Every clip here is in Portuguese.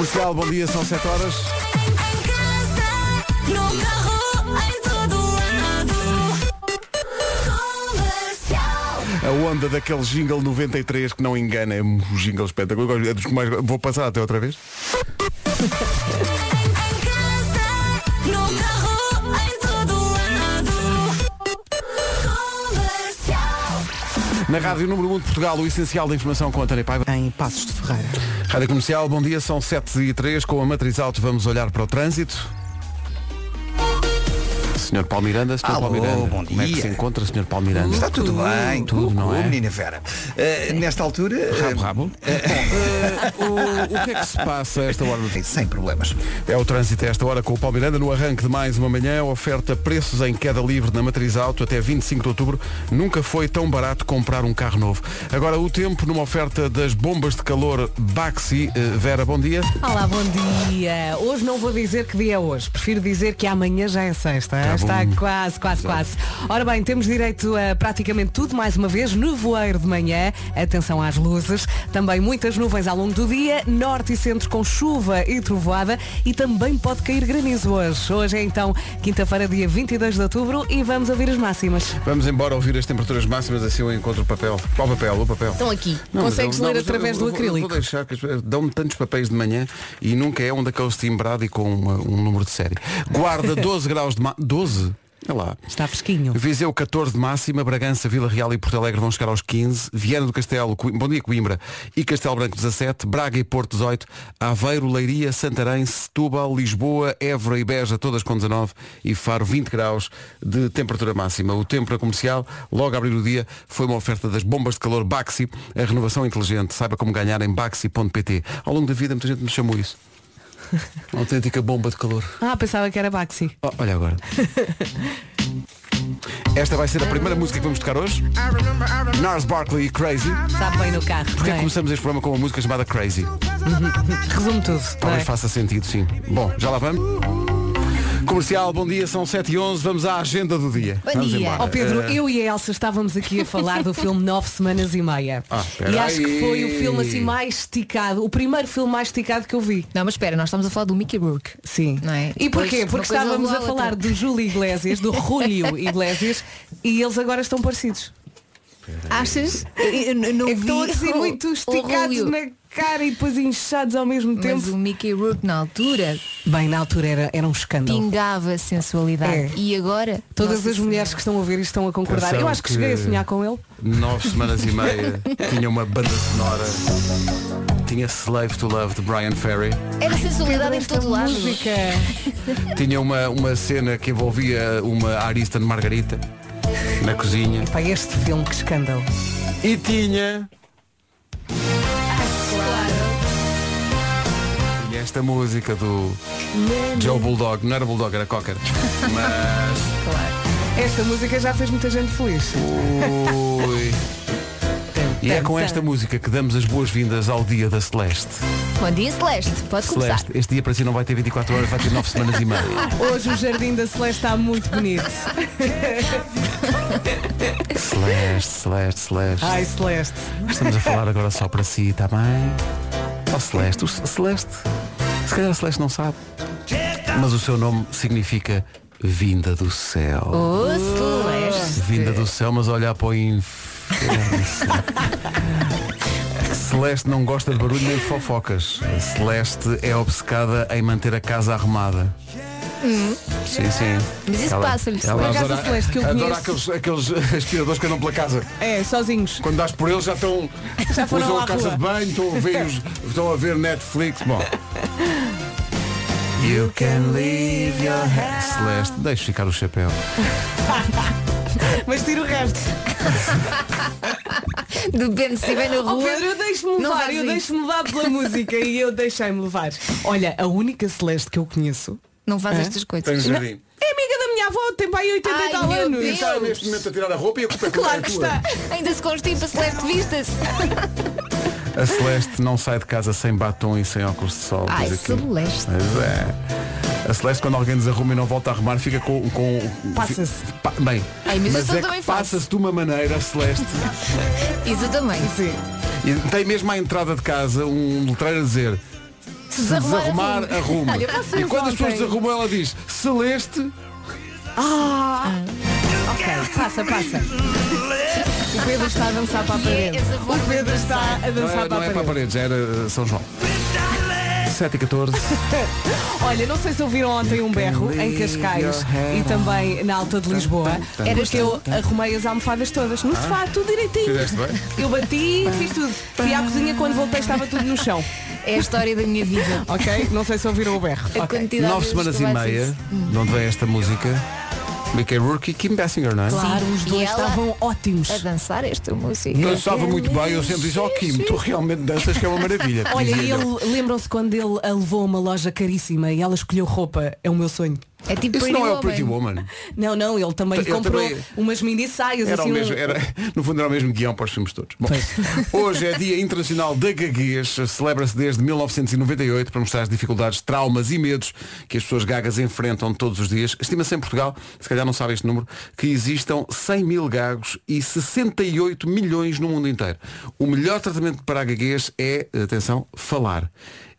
Comercial, bom dia, são 7 horas. A onda daquele jingle 93 que não engana, é um jingle espetacular. É dos que mais... Vou passar até outra vez. Na Rádio Número 1 de Portugal, o essencial da informação com a Tânia Paiva. Em Passos de Ferreira. Rádio Comercial, bom dia, são 7 e 3 com a Matriz Auto vamos olhar para o trânsito. Sr. Paulo Miranda, Sr. Alô, Paulo Miranda. bom Como é que dia. se encontra, Sr. Paulo Miranda? Está tudo bem, Tudo, tudo, não é? menina Vera. Eh, nesta altura. eh, Rabo, rabo. Eh, o, o que é que se passa a esta hora? sem problemas. É o trânsito a esta hora com o Paulo Miranda no arranque de mais uma manhã. Oferta preços em queda livre na Matriz Auto até 25 de outubro. Nunca foi tão barato comprar um carro novo. Agora o tempo numa oferta das bombas de calor Baxi. Vera, bom dia. Olá, bom dia. Hoje não vou dizer que dia é hoje. Prefiro dizer que amanhã já é sexta. Tá Está quase, quase, quase. Ora bem, temos direito a praticamente tudo mais uma vez. Nevoeiro de manhã. Atenção às luzes. Também muitas nuvens ao longo do dia. Norte e centro com chuva e trovoada. E também pode cair granizo hoje. Hoje é então quinta-feira, dia 22 de outubro. E vamos ouvir as máximas. Vamos embora ouvir as temperaturas máximas, assim eu encontro o papel. Qual papel? O papel. Estão aqui. Não, Consegues eu- ler não, eu- através eu do acrílico. Vou deixar dão-me tantos papéis de manhã e nunca é um daqueles timbrado e com uma- um número de série. Guarda 12 graus de máxima. 12? É lá. Está fresquinho. Viseu 14 de máxima, Bragança, Vila Real e Porto Alegre vão chegar aos 15, Viana do Castelo, Coi- Bom dia Coimbra e Castelo Branco 17, Braga e Porto 18, Aveiro, Leiria, Santarém, Setúbal, Lisboa, Évora e Beja, todas com 19 e Faro 20 graus de temperatura máxima. O tempo na comercial, logo a abrir o dia, foi uma oferta das bombas de calor Baxi, a renovação inteligente. Saiba como ganhar em baxi.pt. Ao longo da vida muita gente me chamou isso. Uma autêntica bomba de calor. Ah, pensava que era Baxi. Oh, olha agora. Esta vai ser a primeira música que vamos tocar hoje. Nars Barkley e Crazy. Sabe bem no carro. Porquê é começamos este programa com uma música chamada Crazy? Resume tudo. Talvez é? faça sentido, sim. Bom, já lá vamos. Comercial, bom dia, são 7 e 11 vamos à agenda do dia. Bom vamos dia. Ó Pedro, Eh, eu e a Elsa estávamos aqui a falar do filme Nove Semanas e Meia. Ah, e acho que foi o filme assim mais esticado, o primeiro filme mais esticado que eu vi. Não, mas espera, nós estamos a falar do Mickey Rourke. Sim. Não é? E porquê? uma Porque estávamos a falar outra. do Júlio Iglesias, do Julio Iglesias, e eles agora estão parecidos. Achas? Eu n- não É que vi estão assim muito o esticados na cara e depois inchados ao mesmo Mas tempo. o Mickey Rourke na altura Bem, na altura era, era um escândalo. pingava sensualidade. É. E agora? Todas Nossa as mulheres Senhora. que estão a ver isto estão a concordar. Atenção Eu acho que, que- cheguei a sonhar com ele. Nove semanas e meia tinha uma banda sonora. Tinha Slave to Love de Brian Ferry. Era sensualidade em todo lado. música. Tinha uma, uma cena que envolvia uma Arista de Margarita na cozinha. Pá, este filme, que escândalo. E tinha. Tinha esta música do Joe Bulldog. Não era Bulldog, era Cocker. Mas. Esta música já fez muita gente feliz. Ui. E é com esta música que damos as boas-vindas ao dia da Celeste. Bom dia, Celeste. Pode começar. Celeste, este dia para si não vai ter 24 horas, vai ter 9 semanas e meia. Hoje o Jardim da Celeste está muito bonito. Celeste, Celeste, Celeste. Ai, Celeste. Estamos a falar agora só para si, está bem? Ó Celeste, o Celeste, se calhar a Celeste não sabe, mas o seu nome significa vinda do céu. Ô, Celeste. Vinda do céu, mas olhar para o inferno. Celeste não gosta de barulho nem de fofocas. Celeste é obcecada em manter a casa arrumada. Sim, sim. Mas isso passa-lhe, Por acaso, adora- a Celeste que eu Adora conheço- aqueles, aqueles aspiradores que andam pela casa. É, sozinhos. Quando dás por eles já estão. Já foram usam a casa rua. de banho, estão a ver, estão a ver Netflix. Bom. You can leave your head. Celeste, deixe ficar o chapéu. Mas tira o resto. Depende se estiver na Oh rua. Pedro, eu deixo-me Não levar, eu deixo-me levar pela música e eu deixei-me levar. Olha, a única Celeste que eu conheço Não faz Hã? estas coisas. Tem jardim. é amiga da minha avó, tem pai 80 Ai, e tal anos. Deus. Está neste momento a tirar a roupa e a culpa é Claro é que está. Ainda se constipa, Celeste, vistas. A Celeste não sai de casa sem batom e sem óculos de sol. Ai. Celeste. Mas é. A Celeste quando alguém desarruma e não volta a arrumar fica com. com Passa-se. Pa- bem, Ai, mas mas é também passa-se de uma maneira, Celeste. Isso também. Sim. E tem mesmo à entrada de casa um letreiro a dizer Se desarrumar, desarrumar. Olha, vocês E quando as pessoas desarrumam, ela diz Celeste. Ok, passa, passa. O Pedro está a dançar para a parede. O Pedro está a Não dançar é, para não a é para a parede. parede, já era São João. 7 e 14. Olha, não sei se ouviram ontem um berro em Cascais e também na Alta de Lisboa. Era que eu arrumei as almofadas todas no sofá, tudo direitinho. Fizeste bem? Eu bati, fiz tudo. Fui à cozinha quando voltei estava tudo no chão. É a história da minha vida. Ok? Não sei se ouviram o berro. A Ok. quantidade Nove de semanas e meia, de onde vem esta música. Mickey Rourke e Kim Basinger, não é? Claro, os dois estavam ótimos. A dançar esta música. Dançava muito bem, eu sempre disse, oh Kim, tu realmente danças que é uma maravilha. Olha, e ele, lembram-se quando ele a levou a uma loja caríssima e ela escolheu roupa? É o meu sonho. É tipo Isso não é o. Pretty Woman. Não, não, ele também Ele comprou também- umas mini saias Era o assim. mesmo, um- era, no fundo era o mesmo guião para os filmes todos. Bom, hoje é Dia Internacional da Gaguez, celebra-se desde 1998 para mostrar as dificuldades, traumas e medos que as pessoas gagas enfrentam todos os dias. Estima-se em Portugal, se calhar não sabe este número, que existam 100 mil gagos e 68 milhões no mundo inteiro. O melhor tratamento para a gaguez é, atenção, falar.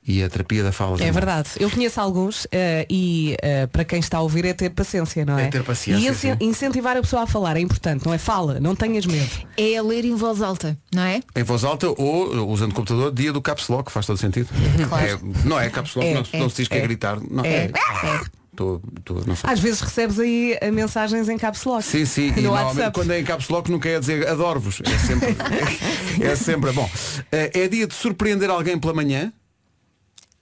E a terapia da fala. É também. verdade. Eu conheço alguns eh, e eh, para quem está a ouvir é ter paciência, não é? É ter paciência, E sim. incentivar a pessoa a falar é importante, não é? Fala, não tenhas medo. É a ler em voz alta, não é? Em voz alta ou usando o computador, dia do caps lock, faz todo sentido. Claro. É, não é caps lock, É, não, não é, se diz que é, é. gritar. Não, É, é. Tô- tô- não sei. Às vezes recebes aí eh, mensagens em caps lock. Sim, sim, e no normalmente WhatsApp. quando é em caps lock não quer dizer adoro-vos. É sempre, é sempre bom. Eh, É dia de surpreender alguém pela manhã.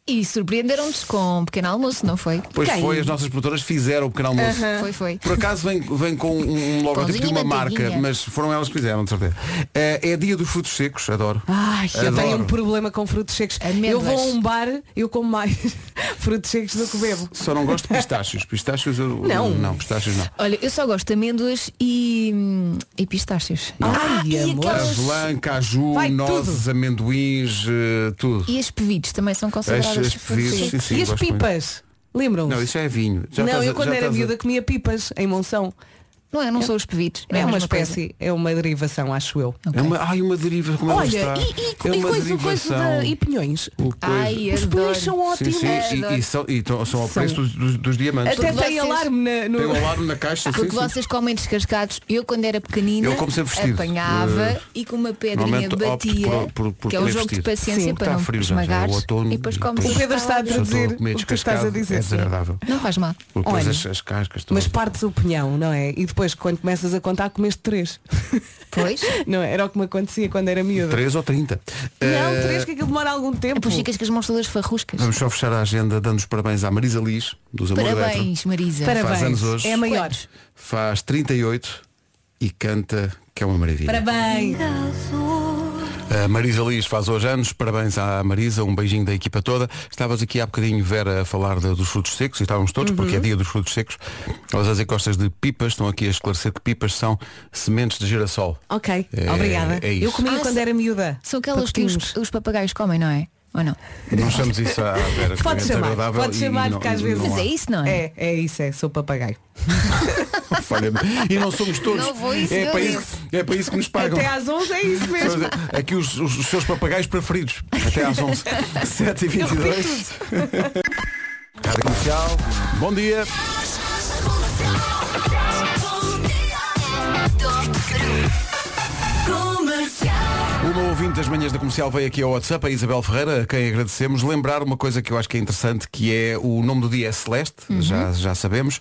E surpreenderam-nos com um pequeno almoço, não foi? Pois Quem? foi, as nossas produtoras fizeram o pequeno almoço. Foi, foi. Por acaso vem, vem com um, um logotipo de uma marca, mas foram elas que fizeram, de certeza. Eh, É dia dos frutos secos, adoro. Ai, eu Adoro. tenho um problema com frutos secos. Amêndoas. Eu vou a um bar, eu como mais frutos secos do que bebo. Só não gosto de pistácios. Pistácios eu, Não. Não, pistácios não. Olha, eu só gosto de amêndoas e, e pistácios. Ai, e amor. aquelas- Avelã, caju, Vai nozes, amendoins, eh, tudo. E as pevides também são consideradas Sim, sim, e as pipas? Lembram-se? Não, isso já é vinho. Já não, estás eu quando era estás a- miúda comia pipas em Monção. Não é, não são os pevides. não É a uma mesma coisa. espécie, é uma derivação, acho eu. É uma, ai, uma deriva, como ela Olha, está. e, e, é e uma coisa, coisa da, e pinhões? O coisa- Ai, Os pinhões são Sim, ótimos. sim, e, Adoro. e são, e tão- são ao São- preço dos, dos- dos diamantes. Até tem alarme na, no... Tem um alarme na caixa, sim, Porque sim. vocês comem descascados, eu quando era pequenina Eu como sempre vestido. apanhava Eh, e com uma pedrinha batia, por- por- por que é um jogo de paciência Sim, para está não frio é outono e depois e comes O Pedro está a traduzir o que estás a dizer. É sim. desagradável. Não faz mal. Olha, Mas partes o pinhão, não é? Depois quando começas a contar comeste três. Pois, não? Era o que me acontecia quando era miúda. 3 ou 30. Não, Eh, três que aquilo demora algum tempo. depois ficas com as mãos todas farruscas. Vamos só fechar a agenda dando os parabéns à Marisa Liz, dos Amor Eletro. Parabéns, Marisa. Parabéns. Faz anos hoje. É a maior. Faz 38 e canta que é uma maravilha. Parabéns. A Marisa Liz faz hoje anos, parabéns à Marisa, um beijinho da equipa toda. Estavas aqui há bocadinho, Vera, a falar de- dos frutos secos, e estávamos todos, porque Uhum. é dia dos frutos secos. Elas a dizer que gostas de pipas, estão aqui a esclarecer que pipas são sementes de girassol. Ok, É- obrigada. é isso. Eu comia Ah, quando era miúda. São aquelas que os, os papagaios comem, não é? Ou não? Não chamamos isso à Vera. Pode chamar, pode chamar, porque às vezes- Mas é isso, não é? É, é isso, é, sou papagaio. E não somos todos. Não foi isso é, para isso, é para isso que nos pagam. Até às 11 é isso mesmo. Aqui os, os- os seus papagaios preferidos. Até às 11. 7 e 22 Rádio Comercial. Bom dia. Uma ouvinte das manhãs da comercial veio aqui ao WhatsApp, a Isabel Ferreira, a quem agradecemos, lembrar uma coisa que eu acho que é interessante, que é o nome do dia é Celeste, já, já sabemos.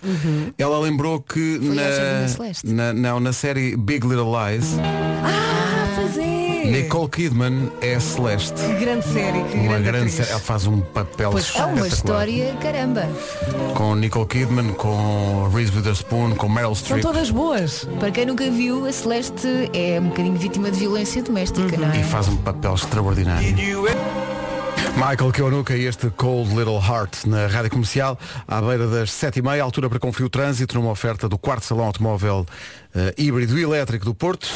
Ela lembrou que Foi na, Celeste. na, não, na série Big Little Lies, Ah. Nicole Kidman é Celeste. Que grande série, que Uma grande, grande série. Ela faz um papel Pois É uma história, caramba. Com Nicole Kidman, com Reese Witherspoon, com Meryl São Streep. todas boas. Para quem nunca viu, a Celeste é um bocadinho vítima de violência doméstica, não E é? faz um papel extraordinário. Michael Keonuka e este Cold Little Heart na rádio comercial, à beira das 7h30, altura para conferir o trânsito numa oferta do quarto salão automóvel eh, híbrido e elétrico do Porto.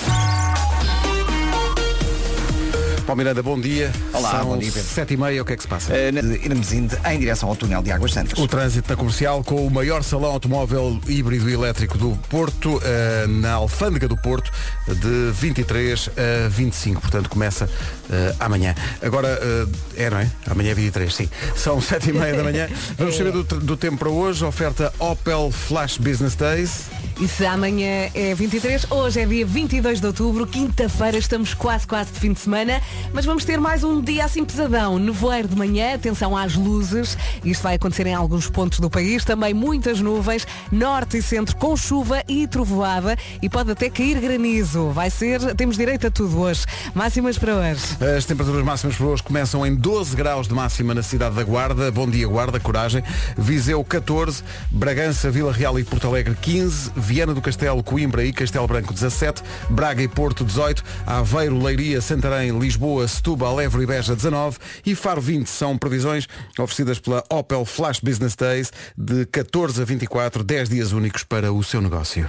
Paulo Miranda, bom dia. Olá, São bom dia, Pedro. sete e meia, o que é que se passa? Uh, na- Irmesinde, em direção ao túnel de Águas Santas. O trânsito na comercial com o maior salão automóvel híbrido e elétrico do Porto, eh, na Alfândega do Porto, de 23 a 25. Portanto, começa eh, amanhã. Agora, é, não é? Amanhã é 23, sim. São 7 e meia da manhã. Vamos saber do, do tempo para hoje. Oferta Opel Flash Business Days. E se amanhã é 23, hoje é dia 22 de outubro, quinta-feira, estamos quase, quase de fim de semana, mas vamos ter mais um dia assim pesadão. Nevoeiro de manhã, atenção às luzes, isto vai acontecer em alguns pontos do país, também muitas nuvens, norte e centro com chuva e trovoada e pode até cair granizo. Vai ser, temos direito a tudo hoje. Máximas para hoje. As temperaturas máximas para hoje começam em 12 graus de máxima na cidade da Guarda. Bom dia, Guarda, coragem. Viseu 14, Bragança, Vila Real e Porto Alegre 15, Viana do Castelo, Coimbra e Castelo Branco 17, Braga e Porto 18, Aveiro, Leiria, Santarém, Lisboa, Setúbal, Évora e Beja 19 e Faro 20 são previsões oferecidas pela Opel Flash Business Days de 14 a 24, 10 dias únicos para o seu negócio.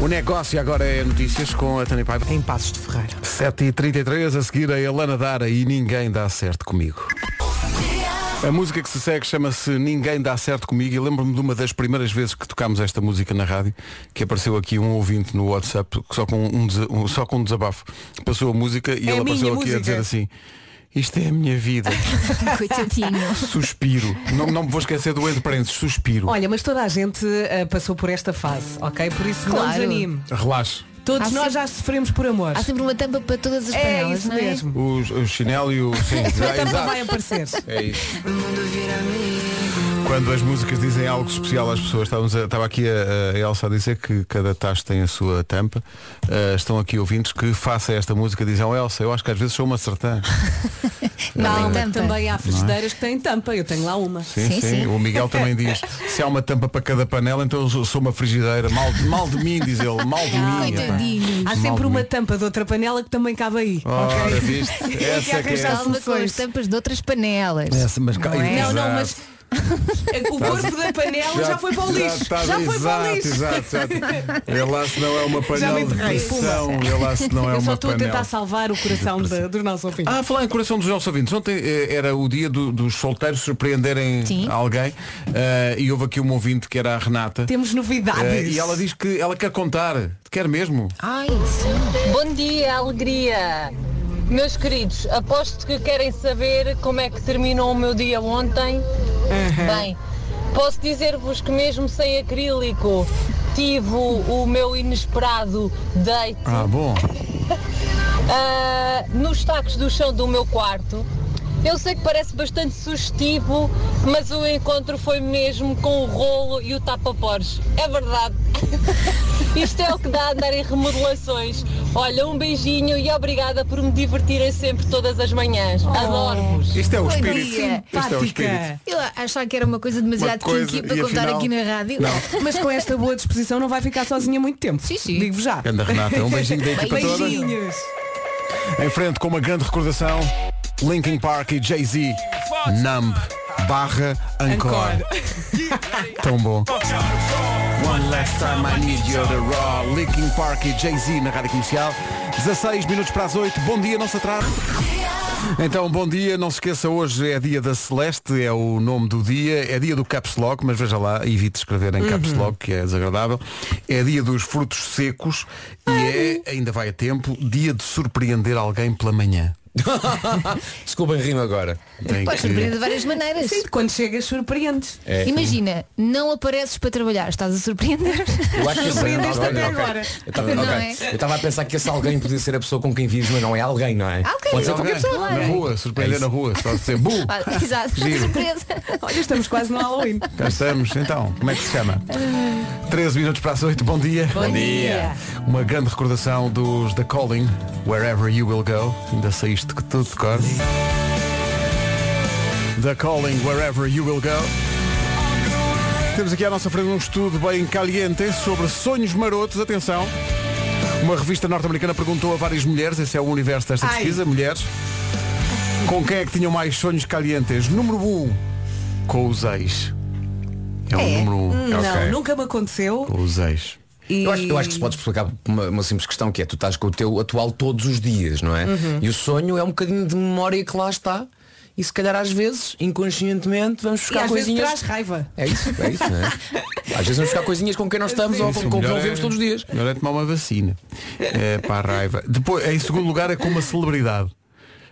O negócio agora é notícias com a Tânia Paiva. Em Passos de Ferreira. 7h33, a seguir a Elana Dara e Ninguém Dá Certo Comigo. A música que se segue chama-se Ninguém Dá Certo Comigo e lembro-me de uma das primeiras vezes que tocámos esta música na rádio, que apareceu aqui um ouvinte no WhatsApp só com um, um- só com um desabafo. Passou a música e É ele apareceu aqui a música. dizer assim, isto é a minha vida. Coitadinho. Suspiro. não, não me vou esquecer do entre parênteses, suspiro. Olha, mas toda a gente ah, passou por esta fase, ok? Por isso não Claro. desanime. Relaxe. Todos Há nós sempre- já sofremos por amor. Há sempre uma tampa para todas as É panelas, isso não é? mesmo. O, o chinelo e o. Sim, A tampa vai aparecer. É isso. Quando as músicas dizem algo especial às pessoas, estávamos a- estava aqui a, a Elsa a dizer que cada tacho tem a sua tampa. Uh, estão aqui ouvintes que faça esta música dizem, oh Elsa, eu acho que às vezes sou uma sertã. Não, tampa. também há frigideiras que têm tampa. Eu tenho lá uma. Sim, sim, Sim, sim. O Miguel também diz, se há uma tampa para cada panela, então eu sou- uma frigideira. Mal, mal de mim, diz ele, mal de mim. epá. Coitadinhos. Há sempre uma mim. tampa de outra panela que também cabe aí. Ora, ok? viste? Essa é que é. com as tampas de outras panelas. Essa, mas Não é? Não, não, mas o corpo da panela já, foi para o lixo. está- Já, foi para o exato, lixo. Exato, exato. Ele lá se não é uma Já panela de pressão. Ele lá se não é Eu só estou a tentar salvar o coração da- dos nossos ouvintes. Ah, falar em coração dos nossos ouvintes. Ontem eh, era o dia do- dos solteiros surpreenderem Sim. alguém eh, e houve aqui um ouvinte que era a Renata. Temos novidades. Eh, e ela diz que ela quer contar. Quer mesmo. Ai, sim. Bom dia, alegria! Meus queridos, aposto que querem saber como é que terminou o meu dia ontem. Bem, posso dizer-vos que mesmo sem acrílico tive o, meu inesperado date Ah, bom. ah, nos tacos do chão do meu quarto. Eu sei que parece bastante sugestivo, mas o encontro foi mesmo com o rolo e o tapa-pores. É verdade. Isto é o que dá a andar em remodelações. Olha, um beijinho e obrigada por me divertirem sempre todas as manhãs. Adoro-vos. Isto é o espírito. Isto é o espírito. Simpática. Eu achava que era uma coisa demasiado Uma coisa, kinky para contar afinal- aqui na rádio. Não. Mas com esta boa disposição não vai ficar sozinha muito tempo. Sim, sim. Digo-vos já. Anda Renata, um beijinho da equipa toda. Beijinhos. Em frente com uma grande recordação. Linkin Park e Jay-Z. Numb barra Encore. Tão bom. One last time I need you the raw. Linkin Park e Jay-Z na rádio comercial. 16 minutos para as 8. Bom dia, não se atrase. Então, bom dia, não se esqueça, hoje é dia da Celeste, é o nome do dia, é dia do Caps Lock, mas veja lá, evite escrever em Caps Lock, que é desagradável. É dia dos frutos secos e é, ainda vai a tempo, dia de surpreender alguém pela manhã. Desculpem, rima agora. Tem Podes que- surpreender de várias maneiras. Sim, quando chegas surpreendes. É. Imagina, não apareces para trabalhar, estás a surpreender. Eu acho que esse- Surpreendeste até ok. agora. Eu estava Não ok. é? Eu estava a pensar que esse alguém podia ser a pessoa com quem vives, mas não é alguém, não é? Alguém, Pode ser qualquer pessoa. Na rua, surpreender É na rua, só dizer bu, Ah, Exato, Giro. surpresa. Olha, estamos quase no Halloween. cá estamos. Então, como é que se chama? 13 minutos para as 8, bom dia. Bom dia. Uma grande recordação dos The Calling, Wherever You Will Go. Ainda saíste que tudo de cor. The Calling, Wherever You Will Go. Temos aqui à nossa frente um estudo bem caliente sobre sonhos marotos. Atenção. Uma revista norte-americana perguntou a várias mulheres, esse é o universo desta Ai. pesquisa, mulheres, com quem é que tinham mais sonhos calientes? Número 1, um, com os ex. É o número 1. Um. Não, Ok. nunca me aconteceu. Com os ex. E... Eu acho, eu acho que se pode explicar por uma, uma simples questão que é tu estás com o teu atual todos os dias, não é? Uhum. E o sonho é um bocadinho de memória que lá está. E se calhar às vezes, inconscientemente, vamos E buscar às vezes coisinhas. traz raiva. É isso, é isso, não é? Às vezes vamos buscar coisinhas com quem nós estamos ou com, com quem não é- vemos todos os dias. Melhor é tomar uma vacina. É, para a raiva. Depois, em segundo lugar, é com uma celebridade.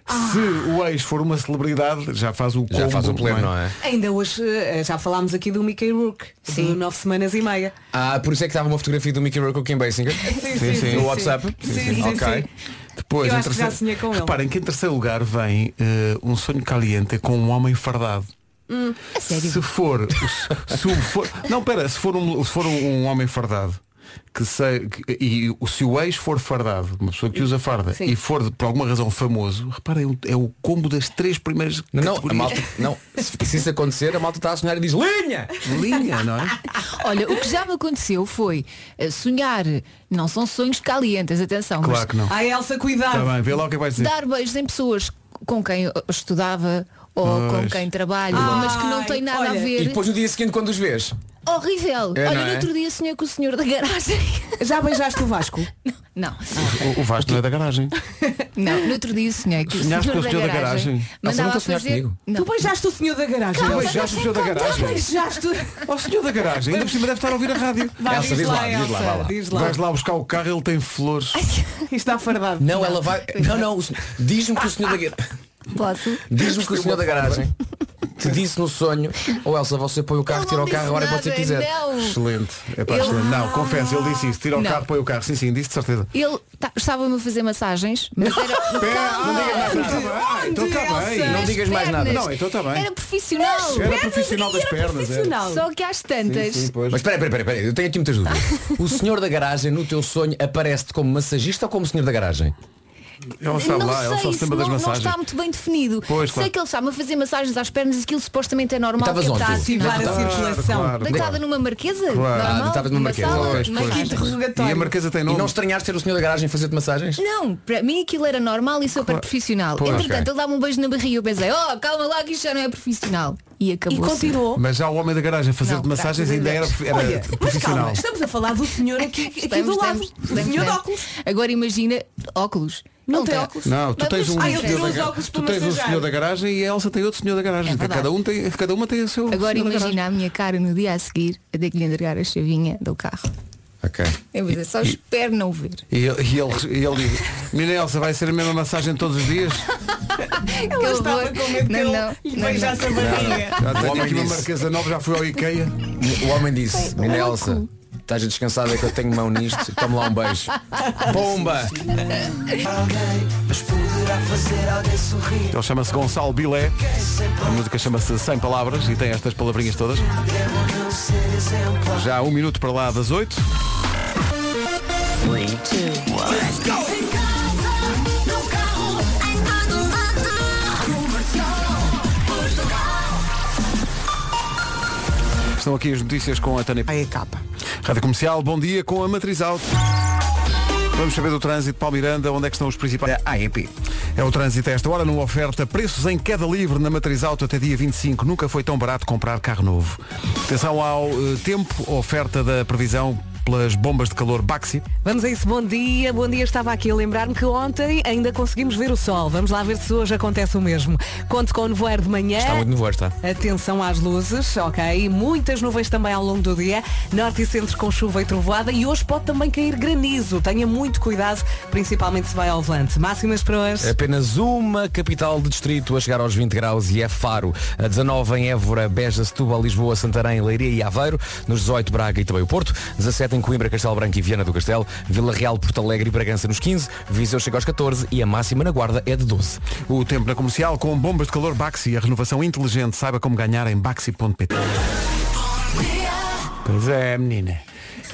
Se o ex for uma celebridade, já faz o Já combo, faz o pleno, não é? Ainda hoje eh, já falámos aqui do Mickey Rourke, de nove semanas e meia. Ah, por isso é que estava uma fotografia do Mickey Rourke com o Kim Basinger. Sim, sim. No WhatsApp? Sim, sim, sim, Ok. sim. Depois, Eu em acho que já sonhei com ele. Reparem que em terceiro lugar vem eh, um sonho caliente com um homem fardado. A sério. Se for, se o for não, pera, se for um, se for um, um homem fardado que sei, que- e o- se o ex for fardado, uma pessoa que usa farda Sim. e for por alguma razão famoso, reparem, é o- é o combo das três primeiras Não, não, a categorias. malta, não. Se, se isso acontecer, a malta está a sonhar e diz linha! linha, não é? Olha, o que já me aconteceu foi eh, sonhar, não são sonhos calientes, atenção, Claro que não. Ai Elsa, cuidado. Está bem, vê lá o que vai mas dizer. dar beijos em pessoas com quem eu estudava ou com Pois. quem trabalho, Ai, mas que não tem nada olha, a E ver. depois no dia seguinte quando os vês. Horrível. É, Olha, não no é? outro dia sonhei com o senhor da garagem. Já beijaste o Vasco? Não, O, o Vasco não é da garagem. não, no outro dia sonhei com o Sonhaste senhor, com o da, senhor da garagem. garagem? Elsa, Mandava nunca sonhaste fazer... comigo? Não. Tu beijaste o senhor da garagem? Calma, Beijaste o senhor da garagem? Beijaste. Ó senhor da garagem, ainda por cima deve estar a ouvir a rádio. Vai, Elsa, diz, diz lá, lá, diz lá, Elsa, vai lá. diz lá. Vais lá buscar o carro, ele tem flores. Está fardado. Não, ela vai. Não, não, o sen- diz-me que o senhor da garagem. Posso? Diz-me que o senhor da garagem te disse no sonho, ou Elsa, você põe o carro, Ele tira o carro agora quando você nada, quiser. Não. Excelente. É pá, Eu- excelente. Não, confesso, ele disse isso. Tira o Não. carro, põe o carro. Sim, sim, disse de certeza. Ele ta- estava-me a fazer massagens, mas era. não digas mais nada. Ah, então está bem. Elsa? Não digas mais nada. Não, então está bem. Era profissional. Era profissional das Era pernas. é. profissional. Só que às tantas. Sim, pois. Mas espera, espera, espera, eu tenho aqui muitas dúvidas. O senhor da garagem no teu sonho aparece-te como massagista ou como senhor da garagem? Ela sabe não lá, ela sei, só se isso lembra das não, não massagens. está muito bem definido. Pois, sei claro. que ele está-me a fazer massagens às pernas e aquilo supostamente é normal Estavas que ele onde está a Ativar a circulação. claro. Deitada numa marquesa? Claro. Normal, deitavas numa marquesa. sala, Pois, massagens. E interrogatório. a marquesa tem E nome. não estranhaste ter o senhor da garagem fazer-te massagens? Não, para mim aquilo era normal e super profissional. Pois, Entretanto, ok. ele dá-me um beijo na barriga e eu pensei, oh, calma lá que isto já não é profissional. E E acabou. continuou. Mas já o homem da garagem a fazer-te Não, massagens ainda era, era Olha, mas profissional. calma, estamos a falar do senhor aqui, aqui Estamos, do lado. estamos, o estamos, senhor de óculos. Agora imagina óculos. Não tem óculos. Não, tu tens um Ah, ele senhor da tu tens um senhor da garagem e a Elsa tem outro senhor da garagem. É cada, um tem, cada uma tem o seu Agora imagina a minha cara no dia a seguir a ter que lhe entregar a chavinha do carro. Ok. Eu vou dizer, só espero não ver. E ele, e ele, e ele diz, Mina Elsa, vai ser a mesma massagem todos os dias? Ela Que estava horror. com medo que Não, não, não, beijasse a não. barriga. Já homem aqui uma disse. marquesa nova, já fui ao Ikea. O homem disse, Mina Elsa, estás a descansar é que eu tenho mão nisto, toma lá um beijo. Pomba! Ele chama-se Gonçalo Bilé. A música chama-se Sem Palavras e tem estas palavrinhas todas. Já um minuto para lá das oito. Estão aqui as notícias com a Tânia. Aí a capa. Rádio Comercial, bom dia com a Matriz Auto. Vamos saber do trânsito, Paulo Miranda, onde é que estão os principais. A AEP. É o trânsito a esta hora, numa oferta, preços em queda livre na Matriz Auto até dia 25. Nunca foi tão barato comprar carro novo. Atenção ao eh, tempo, oferta da previsão pelas bombas de calor Baxi. Vamos a isso, bom dia. Bom dia, estava aqui a lembrar-me que ontem ainda conseguimos ver o sol. Vamos lá ver se hoje acontece o mesmo. Conto com o nevoeiro de manhã. Está muito nevoeiro, está. Atenção às luzes, ok? Muitas nuvens também ao longo do dia. Norte e centro com chuva e trovoada. E hoje pode também cair granizo. Tenha muito cuidado, principalmente se vai ao volante. Máximas para hoje. Apenas uma capital de distrito a chegar aos 20 graus e é Faro. A 19 em Évora, Beja, Setúbal, Lisboa, Santarém, Leiria e Aveiro. Nos 18 Braga e também o Porto. 17 em Coimbra, Castelo Branco e Viana do Castelo. Vila Real, Porto Alegre e Bragança nos 15. Viseu chega aos 14 e a máxima na Guarda é de 12. O tempo na comercial com bombas de calor Baxi. A renovação inteligente. Saiba como ganhar em baxi.pt. Pois é, menina.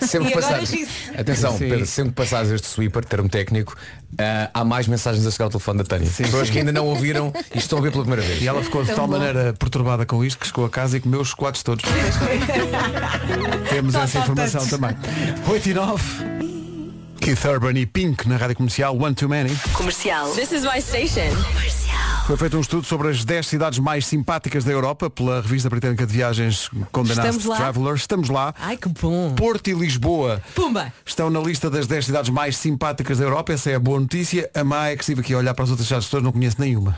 Sempre E passares, atenção, Sim. Pedro, sempre que passares este sweeper, termo técnico, ah, há mais mensagens a chegar ao telefone da Tânia. Pessoas que ainda não ouviram e estão a ver pela primeira vez. E ela ficou de tal maneira perturbada com isto que chegou a casa e comeu os chocolates todos. Temos essa informação também. 8 e 9. Keith Urban e Pink na rádio comercial One Too Many. Comercial. This is my station. Foi feito um estudo sobre as 10 cidades mais simpáticas da Europa pela revista britânica de viagens Condé Nast Estamos lá? Traveler. Estamos lá. Ai, que bom. Porto e Lisboa Pumba. estão na lista das 10 cidades mais simpáticas da Europa. Essa é a boa notícia. A má é que estive aqui a olhar para as outras cidades todas, não conheço nenhuma.